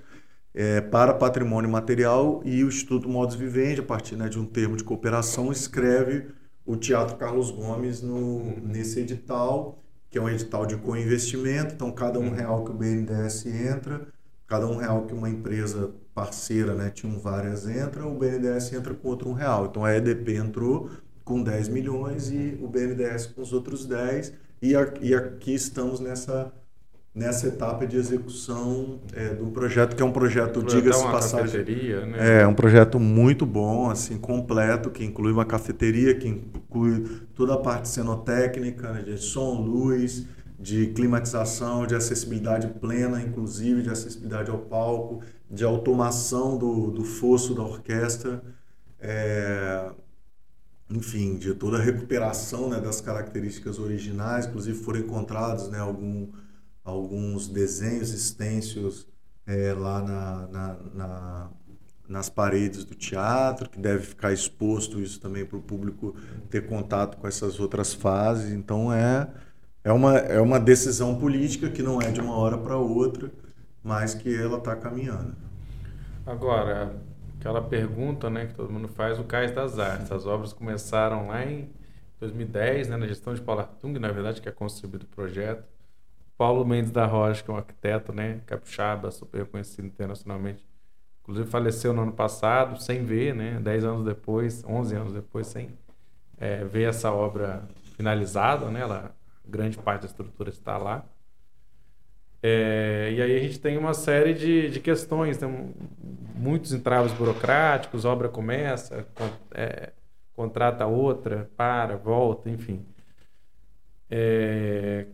é, para patrimônio material e o Instituto Modos Vivendi, a partir né, de um termo de cooperação, escreve o Teatro Carlos Gomes no, nesse edital, que é um edital de co-investimento. Então, cada um real que o BNDES entra, cada um real que uma empresa parceira, né, tinha várias entra, o BNDES entra com outro um real. Então, a EDP entrou com 10 milhões e o BNDES com os outros 10. E, a, e aqui estamos nessa nessa etapa de execução é, do projeto, que é um projeto, diga-se passagem. Né? É, um projeto muito bom, assim, completo, que inclui uma cafeteria, que inclui toda a parte cenotécnica, né, de som, luz, de climatização, de acessibilidade plena, inclusive de acessibilidade ao palco, de automação do, do fosso da orquestra, é, enfim, de toda a recuperação né, das características originais, inclusive foram encontrados né, algum alguns desenhos extensos é, lá na, na, na, nas paredes do teatro, que deve ficar exposto isso também para o público ter contato com essas outras fases. Então é, é, uma, é uma decisão política que não é de uma hora para outra, mas que ela está caminhando. Agora, aquela pergunta né, que todo mundo faz, o Cais das Artes. As obras começaram lá em 2010, né, na gestão de Paulo Artung, na verdade, que é concebido o projeto. Paulo Mendes da Rocha, que é um arquiteto, né, capixaba, super reconhecido internacionalmente. Inclusive faleceu no ano passado, sem ver, né, 10 anos depois, 11 anos depois, sem é, ver essa obra finalizada, né, ela, grande parte da estrutura está lá. É, e aí a gente tem uma série de, de questões, tem muitos entraves burocráticos, obra começa, é, contrata outra, para, volta, enfim. É,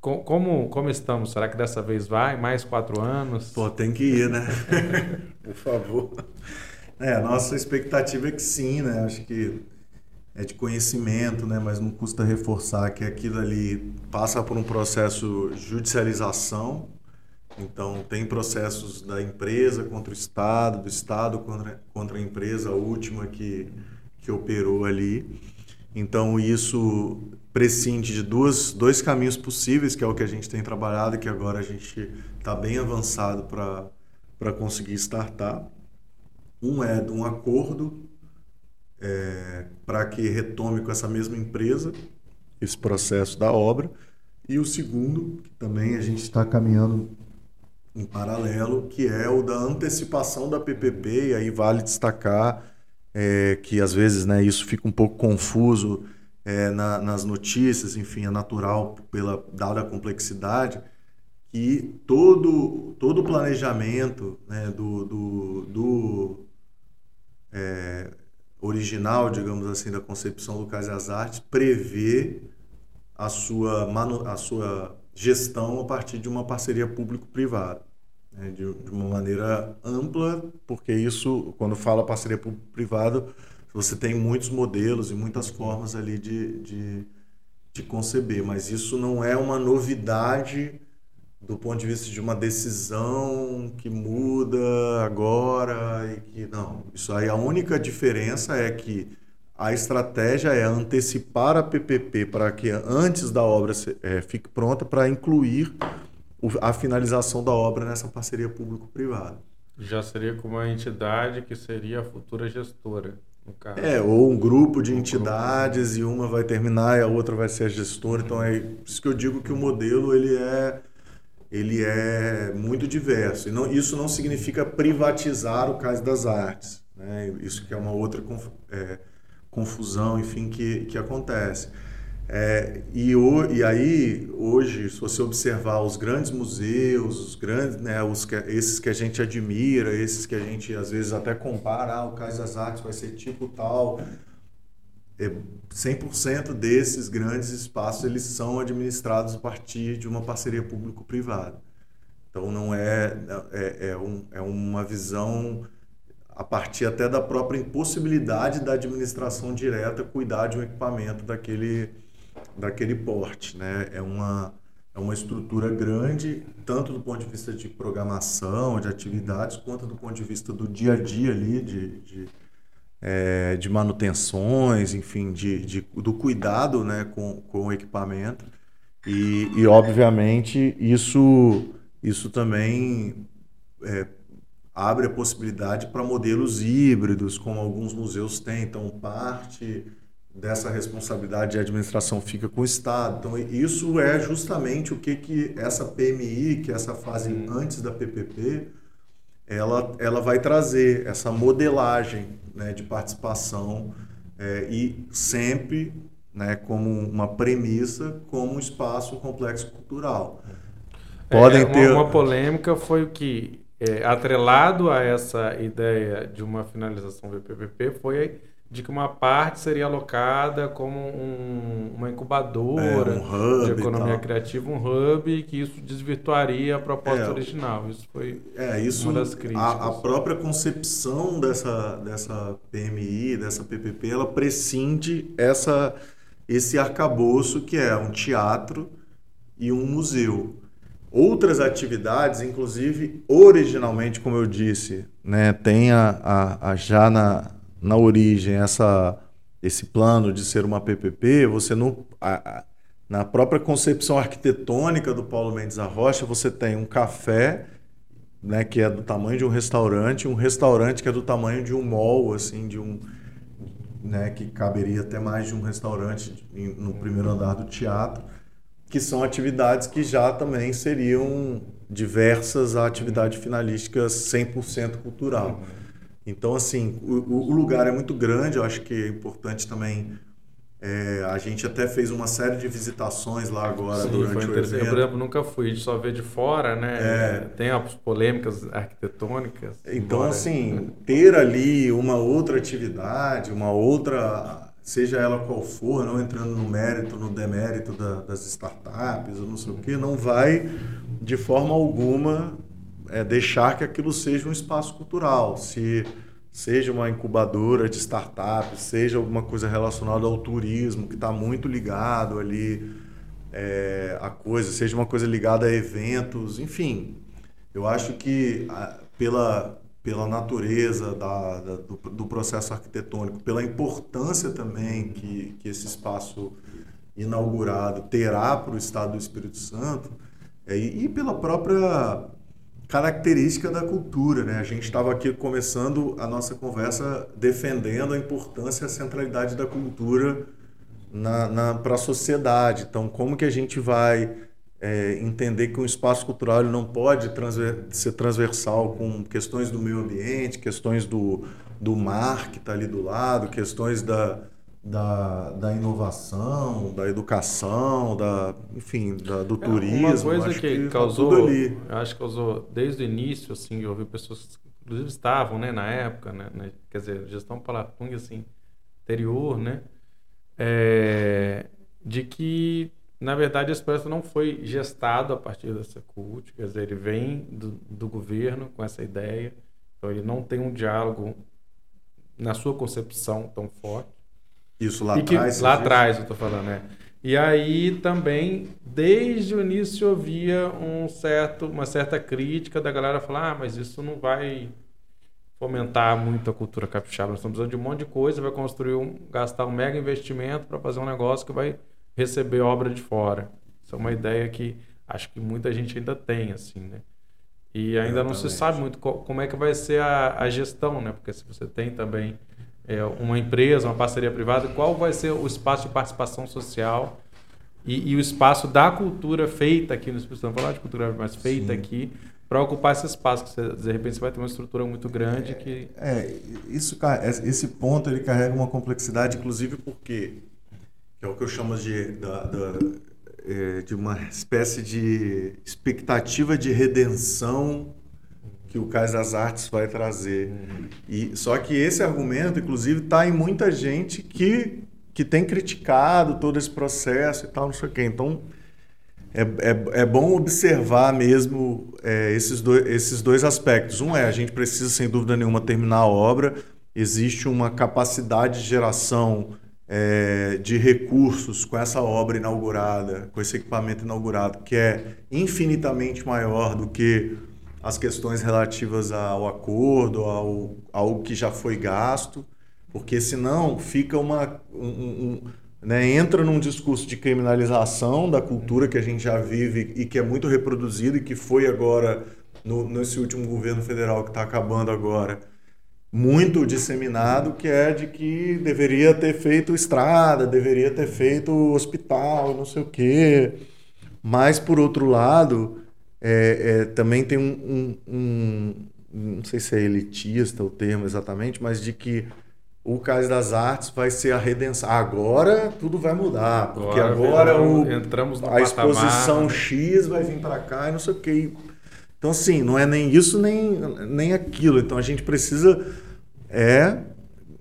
como, como estamos? Será que dessa vez vai? Mais quatro anos? Pô, tem que ir, né? Por favor. É, a nossa expectativa é que sim, né? Acho que é de conhecimento, né? Mas não custa reforçar que aquilo ali passa por um processo de judicialização. Então, tem processos da empresa contra o Estado, do Estado contra, contra a empresa, última que, que operou ali. Então, isso prescinde de duas, dois caminhos possíveis, que é o que a gente tem trabalhado, que agora a gente está bem avançado para conseguir startar. Um é de um acordo é, para que retome com essa mesma empresa esse processo da obra. E o segundo, que também a gente está caminhando em paralelo, que é o da antecipação da PPP, e aí vale destacar é, que às vezes né, isso fica um pouco confuso é, na, nas notícias, enfim, é natural pela dada a complexidade que todo todo o planejamento né, do, do, do é, original, digamos assim, da concepção do Cais das Artes prevê a sua, a sua gestão a partir de uma parceria público-privada. Né, de, de, uma maneira ampla, porque isso, quando fala parceria público-privado, você tem muitos modelos e muitas formas ali de, de, de conceber, mas isso não é uma novidade do ponto de vista de uma decisão que muda agora e que não. Isso aí a única diferença é que a estratégia é antecipar a PPP para que antes da obra é, fique pronta para incluir a finalização da obra nessa parceria público-privada. Já seria com uma entidade que seria a futura gestora, no caso. É, ou um grupo de um entidades grupo. e uma vai terminar e a outra vai ser a gestora. Então é isso que eu digo que o modelo ele é ele é muito diverso. E não, isso não significa privatizar o Cais das Artes. Né? Isso que é uma outra é, confusão, enfim, que, que acontece. É, e, o, e aí, hoje, se você observar os grandes museus, os grandes, né, os que, esses que a gente admira, esses que a gente às vezes até compara, ah, o das Artes vai ser tipo tal, é, 100% desses grandes espaços eles são administrados a partir de uma parceria público-privada. Então, não é, é, é, um, é uma visão a partir até da própria impossibilidade da administração direta cuidar de um equipamento daquele daquele porte, né? É uma é uma estrutura grande, tanto do ponto de vista de programação, de atividades, quanto do ponto de vista do dia a dia ali, de, de, é, de manutenções, enfim, de, de, do cuidado né, com, com o equipamento. E, e obviamente, isso, isso também é, abre a possibilidade para modelos híbridos, como alguns museus têm. Então, parte dessa responsabilidade de administração fica com o Estado. Então, isso é justamente o que, que essa PMI, que é essa fase antes da PPP, ela, ela vai trazer, essa modelagem né, de participação é, e sempre né, como uma premissa, como um espaço, um complexo cultural. Podem é, uma, ter... uma polêmica foi o que, é, atrelado a essa ideia de uma finalização do PPP, foi de que uma parte seria alocada como um, uma incubadora é, um de economia criativa, um hub, e que isso desvirtuaria a proposta é, original. Isso foi é, isso, uma das críticas. A, a, própria concepção dessa, dessa PMI, dessa PPP, ela prescinde essa, esse arcabouço que é um teatro e um museu. Outras atividades, inclusive, originalmente, como eu disse, né, tem a, a, a já na na origem essa, esse plano de ser uma PPP, você não. A, a, na própria concepção arquitetônica do Paulo Mendes Arrocha, você tem um café né, que é do tamanho de um restaurante, um restaurante que é do tamanho de um mall, assim, de um, né, que caberia até mais de um restaurante no primeiro andar do teatro, que são atividades que já também seriam diversas atividades finalísticas 100% cultural. Então, assim, o, o, lugar é muito grande, eu acho que é importante também. É, a gente até fez uma série de visitações lá agora Sim, durante o evento. Eu, por exemplo, nunca fui, a gente só vê de fora, né? É. Tem as polêmicas arquitetônicas. Então, embora... assim, ter ali uma outra atividade, uma outra, seja ela qual for, não entrando no mérito, no demérito da, das startups ou não sei o que, não vai de forma alguma é deixar que aquilo seja um espaço cultural. Se seja uma incubadora de startups, seja alguma coisa relacionada ao turismo, que está muito ligado ali é, a coisa, seja uma coisa ligada a eventos, enfim. Eu acho que a, pela, pela natureza da, da do, do, processo arquitetônico, pela importância também que, que esse espaço inaugurado terá para o Estado do Espírito Santo, é, e pela própria característica da cultura. Né? A gente estava aqui começando a nossa conversa defendendo a importância e a centralidade da cultura na, na para a sociedade. Então, como que a gente vai é, entender que um espaço cultural não pode transver, ser transversal com questões do meio ambiente, questões do, do mar que está ali do lado, questões da, da, da inovação, da educação, da, enfim, da, do é, turismo. Uma coisa acho que, que tá causou, ali. acho que causou desde o início, assim, eu ouvi pessoas que inclusive estavam, né, na época, né, quer dizer, gestão Palatung, assim, anterior, né, é, de que na verdade esse projeto não foi gestado a partir dessa CUT, quer dizer, ele vem do, do governo com essa ideia, então ele não tem um diálogo na sua concepção tão forte. Isso lá atrás? Lá atrás, eu estou falando, né? E aí também, desde o início, havia um certo, uma certa crítica da galera falar, ah, mas isso não vai fomentar muito a cultura capixaba. Nós estamos precisando de um monte de coisa, vai construir um, gastar um mega investimento para fazer um negócio que vai receber obra de fora. Isso é uma ideia que acho que muita gente ainda tem, assim, né? E ainda Exatamente. não se sabe muito como é que vai ser a, a gestão, né? Porque se você tem também é, uma empresa, uma parceria privada, qual vai ser o espaço de participação social e, e o espaço da cultura feita aqui no Espírito Santo, falar de cultura, mas feita Sim. aqui, para ocupar esse espaço, que você, de repente você vai ter uma estrutura muito grande que... É, isso, esse ponto ele carrega uma complexidade, inclusive porque é o que eu chamo de, da, da, é, de uma espécie de expectativa de redenção que o Cais das Artes vai trazer. Uhum. E só que esse argumento, inclusive, está em muita gente que que tem criticado todo esse processo e tal, não sei o quê. Então é, é, é bom observar mesmo é, esses, dois, esses dois aspectos. Um é a gente precisa sem dúvida nenhuma terminar a obra. Existe uma capacidade de geração é, de recursos com essa obra inaugurada, com esse equipamento inaugurado, que é infinitamente maior do que as questões relativas ao acordo, ao, ao que já foi gasto, porque senão fica uma. Um, um, né, entra num discurso de criminalização da cultura que a gente já vive e que é muito reproduzido e que foi agora, no, nesse último governo federal que está acabando agora, muito disseminado, que é de que deveria ter feito estrada, deveria ter feito hospital, não sei o quê. Mas, por outro lado, é, é, também tem um, um, um, Não sei se é elitista o termo exatamente, mas de que o Cais das Artes vai ser a redenção. Agora tudo vai mudar, porque agora, agora o, entramos a exposição né? X vai vir para cá e não sei o quê. Então, assim, não é nem isso nem, nem aquilo. Então, a gente precisa é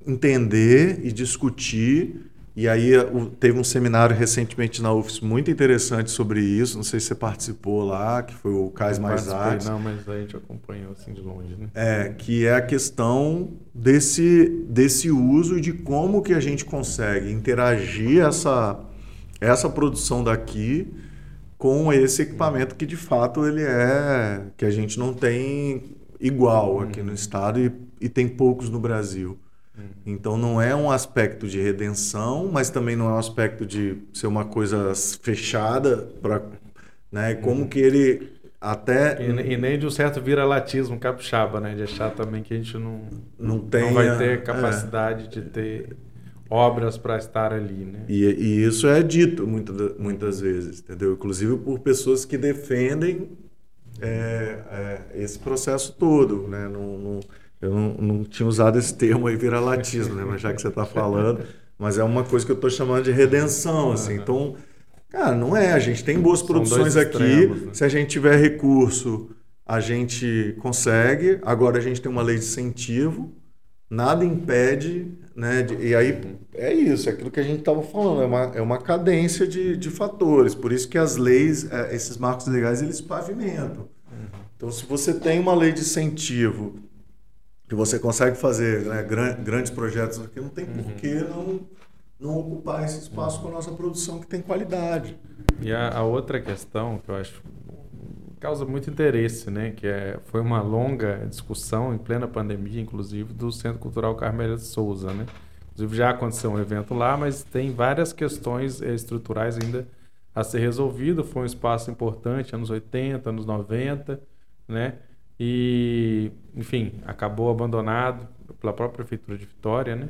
entender e discutir. E aí teve um seminário recentemente na UFS muito interessante sobre isso. Não sei se você participou lá, que foi o Cais Mais Artes. Não, mas a gente acompanhou assim de longe, né? É, que é a questão desse, desse uso e de como que a gente consegue interagir essa, essa produção daqui com esse equipamento que de fato ele é que a gente não tem igual aqui no estado e, e tem poucos no Brasil. Uhum. Então não é um aspecto de redenção, mas também não é um aspecto de ser uma coisa fechada para, né? Como uhum. que ele até e, e, nem de um certo viralatismo capixaba, né? De achar também que a gente não não, tem não vai ter é. capacidade é. de ter obras para estar ali, né? E, e, isso é dito muitas, muitas vezes, entendeu? Inclusive por pessoas que defendem é, é, esse processo todo, né? Não, não, eu não, não, tinha usado esse termo aí, viralatismo, né? Mas já que você está falando, mas é uma coisa que eu estou chamando de redenção, assim. Então, cara, não é. A gente tem boas produções aqui. Extremos, né? Se a gente tiver recurso, a gente consegue. Agora a gente tem uma lei de incentivo nada impede, né? De, e aí é isso, é aquilo que a gente estava falando, é uma, é uma cadência de, de fatores. Por isso que as leis, é, esses marcos legais, eles pavimentam. Uhum. Então, se você tem uma lei de incentivo que você consegue fazer né, grandes projetos aqui, não tem uhum. por que não, não ocupar esse espaço com a nossa produção que tem qualidade. E a, a outra questão que eu acho causa muito interesse, né? Que é, foi uma longa discussão em plena pandemia, inclusive, do Centro Cultural Carmélia de Souza, né? Inclusive já aconteceu um evento lá, mas tem várias questões eh, estruturais ainda a ser resolvido. Foi um espaço importante, anos 80, anos 90, né? E, enfim, acabou abandonado pela própria prefeitura de Vitória, né?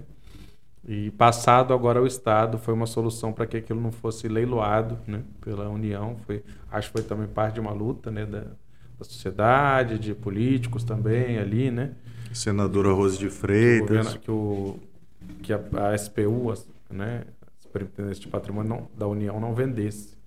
E passado agora o Estado foi uma solução para que aquilo não fosse leiloado né, pela União. Foi, acho que foi também parte de uma luta né, da, da sociedade, de políticos também ali, né? Senadora Rose de Freitas. Que, o, que a, a SPU, né, a Superintendência de Patrimônio não, da União, não vendesse.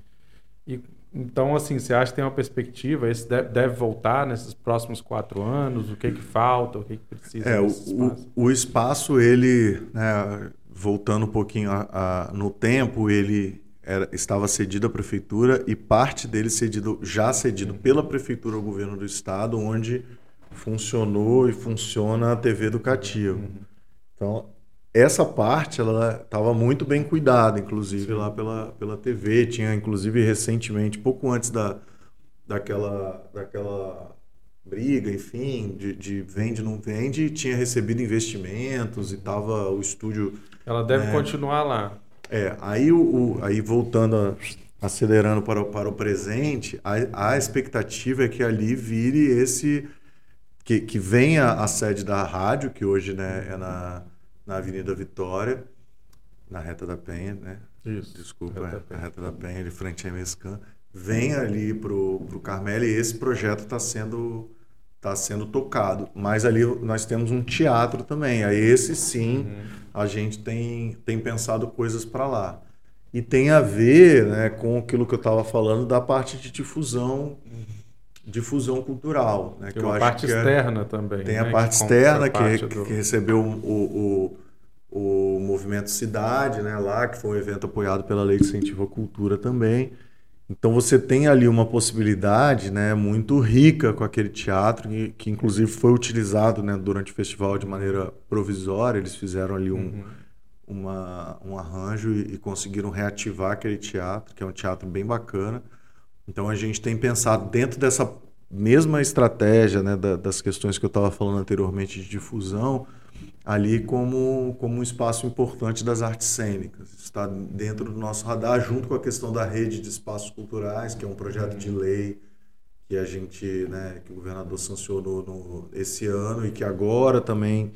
E, então, assim, você acha que tem uma perspectiva? Esse deve, deve voltar nesses próximos quatro anos? O que que falta? O que, que precisa? É, o, espaço? O, o, espaço, ele, né, voltando um pouquinho a, a, no tempo, ele era, estava cedido à prefeitura e parte dele cedido, já cedido pela prefeitura ao governo do estado, onde funcionou e funciona a TV educativa. Uhum. Então, essa parte ela estava muito bem cuidada, inclusive Sim. lá pela, pela TV. Tinha, inclusive, recentemente, pouco antes da, daquela, daquela briga, enfim, de, de vende não vende, tinha recebido investimentos e estava o estúdio. Ela deve é, continuar lá. É, aí, o, o, aí voltando a, acelerando para, o, para o presente, a, a expectativa é que ali vire esse que, que venha a sede da rádio, que hoje né, é na, na Avenida Vitória, na Reta da Penha, né? Isso. Desculpa, reta é, na Reta da Penha, de frente a Mescan. Venha ali para o Carmelo e esse projeto está sendo, tá sendo tocado. Mas ali nós temos um teatro também. Aí esse sim, uhum. a gente tem, tem pensado coisas para lá. E tem a ver né, com aquilo que eu estava falando da parte de difusão difusão cultural. Né, tem uma parte é externa é, também. Tem né, a parte externa que, parte que, do... que, recebeu o, o, o movimento Cidade né, lá, que foi um evento apoiado pela Lei de Incentivo à Cultura também. Então você tem ali uma possibilidade né, muito rica com aquele teatro, que, que inclusive foi utilizado né, durante o festival de maneira provisória. Eles fizeram ali um, uhum. uma, um arranjo e, e conseguiram reativar aquele teatro, que é um teatro bem bacana. Então a gente tem pensado dentro dessa mesma estratégia né, da, das questões que eu estava falando anteriormente de difusão, ali como, como um espaço importante das artes cênicas. Está dentro do nosso radar, junto com a questão da rede de espaços culturais, que é um projeto de lei que a gente, né, que o governador sancionou no, esse ano e que agora também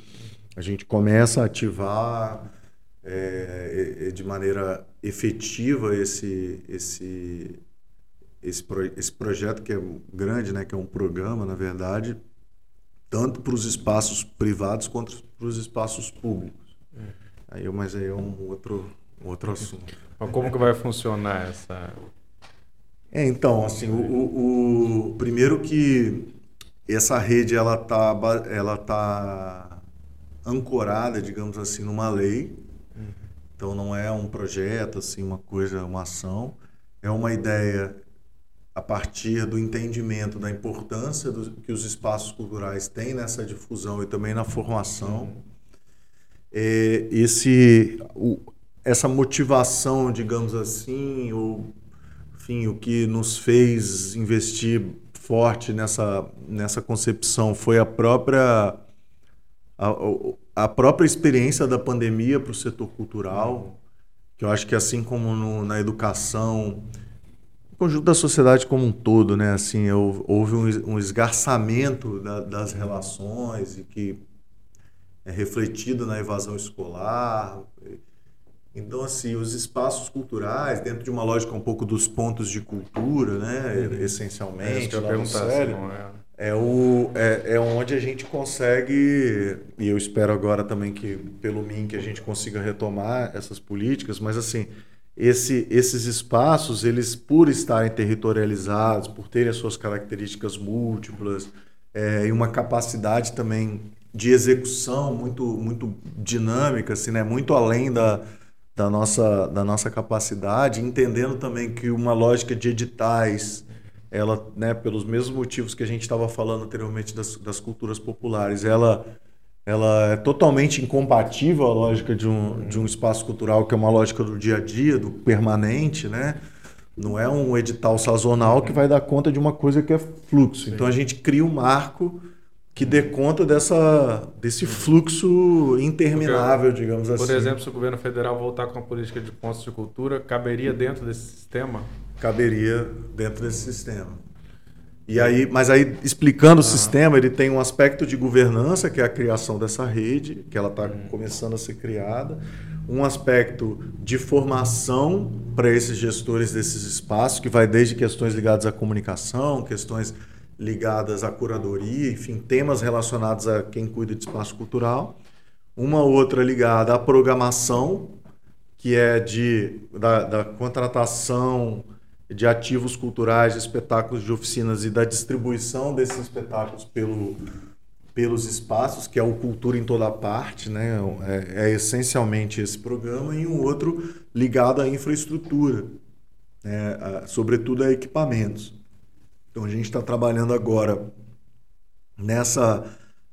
a gente começa a ativar é, de maneira efetiva esse, esse, esse, pro, esse projeto que é grande, né, que é um programa, na verdade, tanto para os espaços privados quanto para os espaços públicos. É. Aí, mas aí é um outro, um outro assunto. Mas como que vai funcionar essa... É, então, assim, o, o, o, primeiro que essa rede ela tá ela tá ancorada, digamos assim, numa lei. Uhum. Então não é um projeto assim, uma coisa, uma ação. É uma ideia a partir do entendimento da importância do, que os espaços culturais têm nessa difusão e também na formação. É, esse, o, essa motivação, digamos assim, ou, enfim, o que nos fez investir forte nessa, nessa concepção foi a própria a, a própria experiência da pandemia para o setor cultural, que eu acho que assim como no, na educação o conjunto da sociedade como um todo, né? Assim, houve um, esgarçamento da, das relações e que é refletido na evasão escolar. Então, assim, os espaços culturais, dentro de uma lógica um pouco dos pontos de cultura, né? Uhum. Essencialmente, é, lá no sério, é. é, o, é, é onde a gente consegue, e eu espero agora também que, pelo mim, que a gente consiga retomar essas políticas, mas, assim, esse, esses espaços, eles por estarem territorializados, por terem as suas características múltiplas é, e uma capacidade também de execução muito, muito dinâmica, assim, né? muito além da, da, nossa, da nossa capacidade, entendendo também que uma lógica de editais, ela, né, pelos mesmos motivos que a gente estava falando anteriormente das, das culturas populares, ela ela é totalmente incompatível à lógica de um, de um espaço cultural que é uma lógica do dia a dia, do permanente, né? Não é um edital sazonal que vai dar conta de uma coisa que é fluxo. Então a gente cria um marco que dê conta dessa, desse fluxo interminável, Porque, digamos assim. Por exemplo, se o governo federal voltar com a política de pontos de cultura, caberia dentro desse sistema? Caberia dentro desse sistema. E aí, mas aí, explicando o sistema, ele tem um aspecto de governança, que é a criação dessa rede, que ela está começando a ser criada, um aspecto de formação para esses gestores desses espaços, que vai desde questões ligadas à comunicação, questões ligadas à curadoria, enfim, temas relacionados a quem cuida de espaço cultural. Uma outra ligada à programação, que é de, da, da contratação de ativos culturais, de espetáculos de oficinas e da distribuição desses espetáculos pelo, pelos espaços, que é o Cultura em Toda Parte, né? É, é, essencialmente esse programa, e um outro ligado à infraestrutura, né? a, sobretudo a equipamentos. Então a gente está trabalhando agora nessa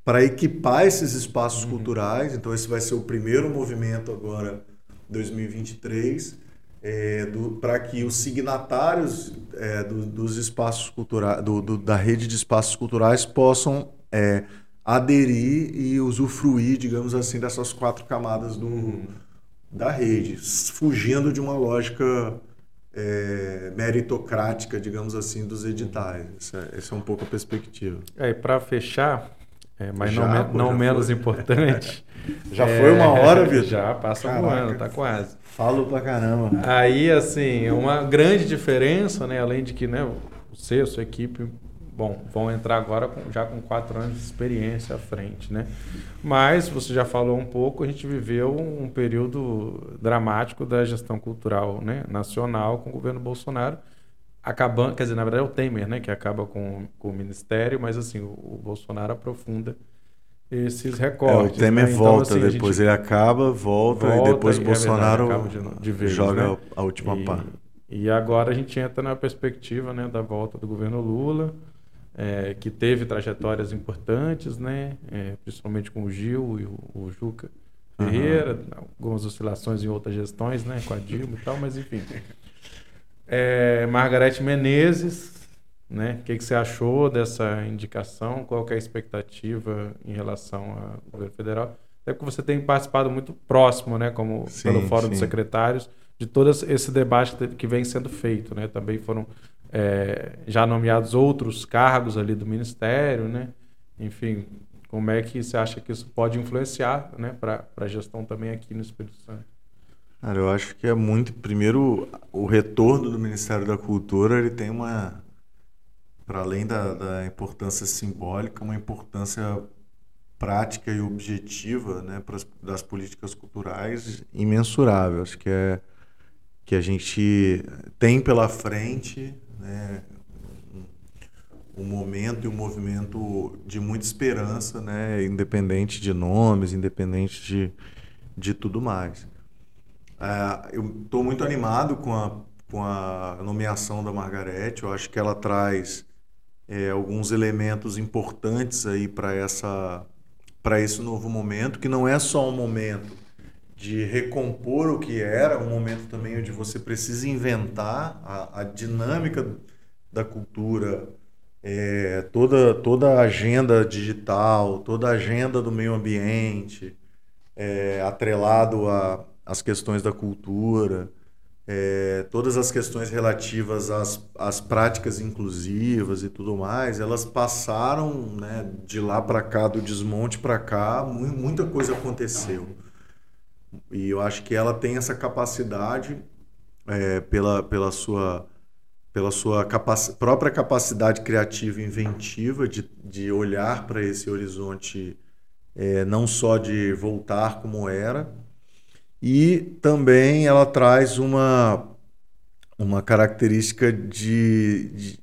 para equipar esses espaços uhum. culturais. Então esse vai ser o primeiro movimento agora 2023 é, para que os signatários é, do, dos espaços culturais, do, do, da rede de espaços culturais possam é, aderir e usufruir, digamos assim, dessas quatro camadas do, da rede, fugindo de uma lógica é, meritocrática, digamos assim, dos editais. Essa, essa é um pouco a perspectiva. É, e para fechar, é, mas já, não, não menos importante. já foi uma hora, Vitor? Já passa Caraca. um ano, tá quase. Falo pra caramba. Aí, assim, uma grande diferença, né? Além de que né, você, a sua equipe, bom, vão entrar agora com, já com quatro anos de experiência à frente, né? Mas, você já falou um pouco, a gente viveu um período dramático da gestão cultural né, nacional com o governo Bolsonaro, acabando, quer dizer, na verdade é o Temer, né, que acaba com, com o ministério, mas assim, o, o Bolsonaro aprofunda esses recortes. É, o Temer né? então, volta, assim, depois ele acaba, volta, volta e depois o Bolsonaro é verdade, de, de vez, joga né? a última e, pá. E agora a gente entra na perspectiva né, da volta do governo Lula, é, que teve trajetórias importantes, né, é, principalmente com o Gil e o, o Juca Ferreira, uhum. algumas oscilações em outras gestões, né, com a Dilma e tal, mas enfim. É, Margarete Menezes, né? O que, que você achou dessa indicação? Qual é a expectativa em relação ao governo federal? Até porque você tem participado muito próximo, né, como sim, pelo Fórum sim. dos Secretários, de todo esse debate que vem sendo feito, né? Também foram é, já nomeados outros cargos ali do Ministério, né? Enfim, como é que você acha que isso pode influenciar, né, para a gestão também aqui no Espírito Santo? Cara, eu acho que é muito. Primeiro, o retorno do Ministério da Cultura ele tem uma, para além da, da importância simbólica, uma importância prática e objetiva, né, pras, das políticas culturais imensurável. Acho que é que a gente tem pela frente, né, um momento e um movimento de muita esperança, né, independente de nomes, independente de, de tudo mais. É, eu estou muito animado com a, com a nomeação da Margarete. Eu acho que ela traz é, alguns elementos importantes aí para essa para esse novo momento, que não é só um momento de recompor o que era, um momento também onde você precisa inventar a, a dinâmica da cultura, é, toda, toda a agenda digital, toda a agenda do meio ambiente, é, atrelado as questões da cultura, é, todas as questões relativas às, às práticas inclusivas e tudo mais, elas passaram né, de lá para cá, do desmonte para cá, muita coisa aconteceu. E eu acho que ela tem essa capacidade, é, pela, pela sua, pela sua capac própria capacidade criativa e inventiva de, de olhar para esse horizonte, é, não só de voltar como era, e também ela traz uma, uma característica de,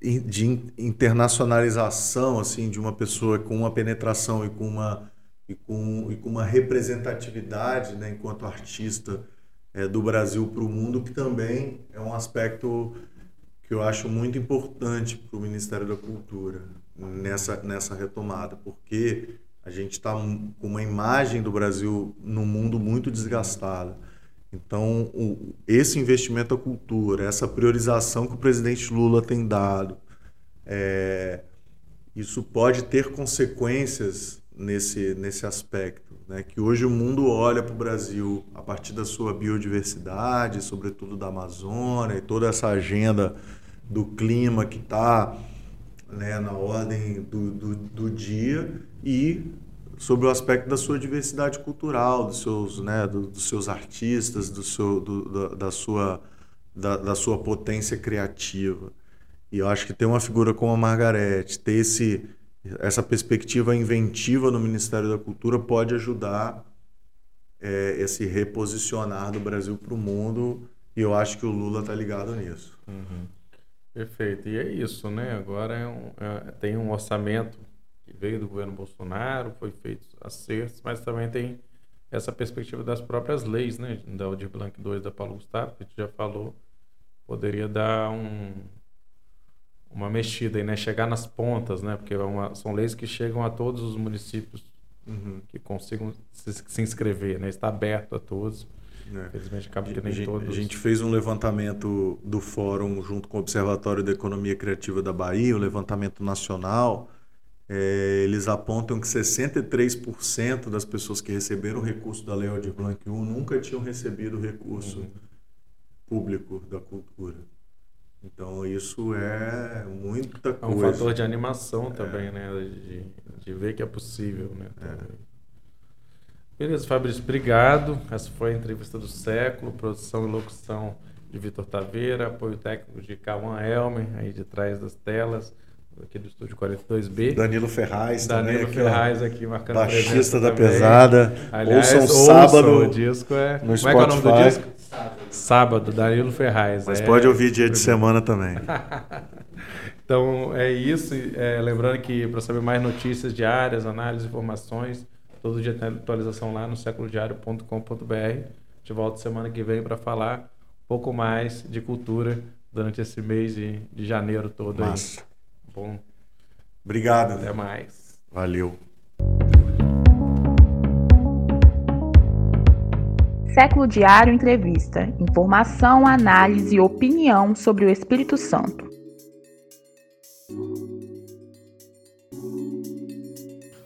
de, de internacionalização assim de uma pessoa com uma penetração e com uma e com, e com uma representatividade né, enquanto artista é, do Brasil para o mundo, que também é um aspecto que eu acho muito importante para o Ministério da Cultura nessa, nessa retomada, porque a gente está com uma imagem do Brasil no mundo muito desgastada. Então, o, esse investimento à cultura, essa priorização que o presidente Lula tem dado, é, isso pode ter consequências nesse, nesse aspecto. Né? Que hoje o mundo olha para o Brasil a partir da sua biodiversidade, sobretudo da Amazônia, e toda essa agenda do clima que está né, na ordem do, do, do, dia e sobre o aspecto da sua diversidade cultural, dos seus, né, do, dos seus artistas, do seu, do, da, da, sua, da, da, sua potência criativa. E eu acho que ter uma figura como a Margarete, ter esse, essa perspectiva inventiva no Ministério da Cultura pode ajudar é, esse reposicionar do Brasil para o mundo. E eu acho que o Lula está ligado nisso. Uhum. Perfeito. E é isso, né? Agora é um, é, tem um orçamento que veio do governo Bolsonaro, foi feito acertos, mas também tem essa perspectiva das próprias leis, né? Da Aldir Blanc 2 da Paulo Gustavo, que a gente já falou, poderia dar um, uma mexida aí, né? Chegar nas pontas, né? Porque é uma, são leis que chegam a todos os municípios uhum. que consigam se, se inscrever, né? Está aberto a todos. É. Infelizmente acaba que nem a gente, todos. A gente fez um levantamento do fórum junto com o Observatório da Economia Criativa da Bahia, um levantamento nacional. É, eles apontam que 63% das pessoas que receberam o recurso da Lei Aldir Blanc 1 nunca tinham recebido o recurso. Uhum. público da cultura. Então isso é muita coisa. É um fator de animação também, é. né? De, de, ver que é possível, né? É. Beleza, Fabrício, obrigado. Essa foi a entrevista do século, produção e locução de Vitor Taveira, apoio técnico de Cauã Elmer, aí de trás das telas, aqui do estúdio 42B. Danilo Ferraz Danilo também. Ferraz aqui marcando Baixista da também. pesada. Aliás, ouçam ouçam, sábado. O disco é. No Como é que é o nome do Spotify. disco? Sábado, Danilo Ferraz. Mas é... pode ouvir dia de semana também. então é isso. É, lembrando que para saber mais notícias diárias, análises, informações, todo dia tem atualização lá no séculodiário.com.br. A gente volta semana que vem para falar um pouco mais de cultura durante esse mês de, de janeiro todo Massa. aí. Bom, Obrigado. até mais. Valeu. Século Diário Entrevista. Informação, análise e opinião sobre o Espírito Santo.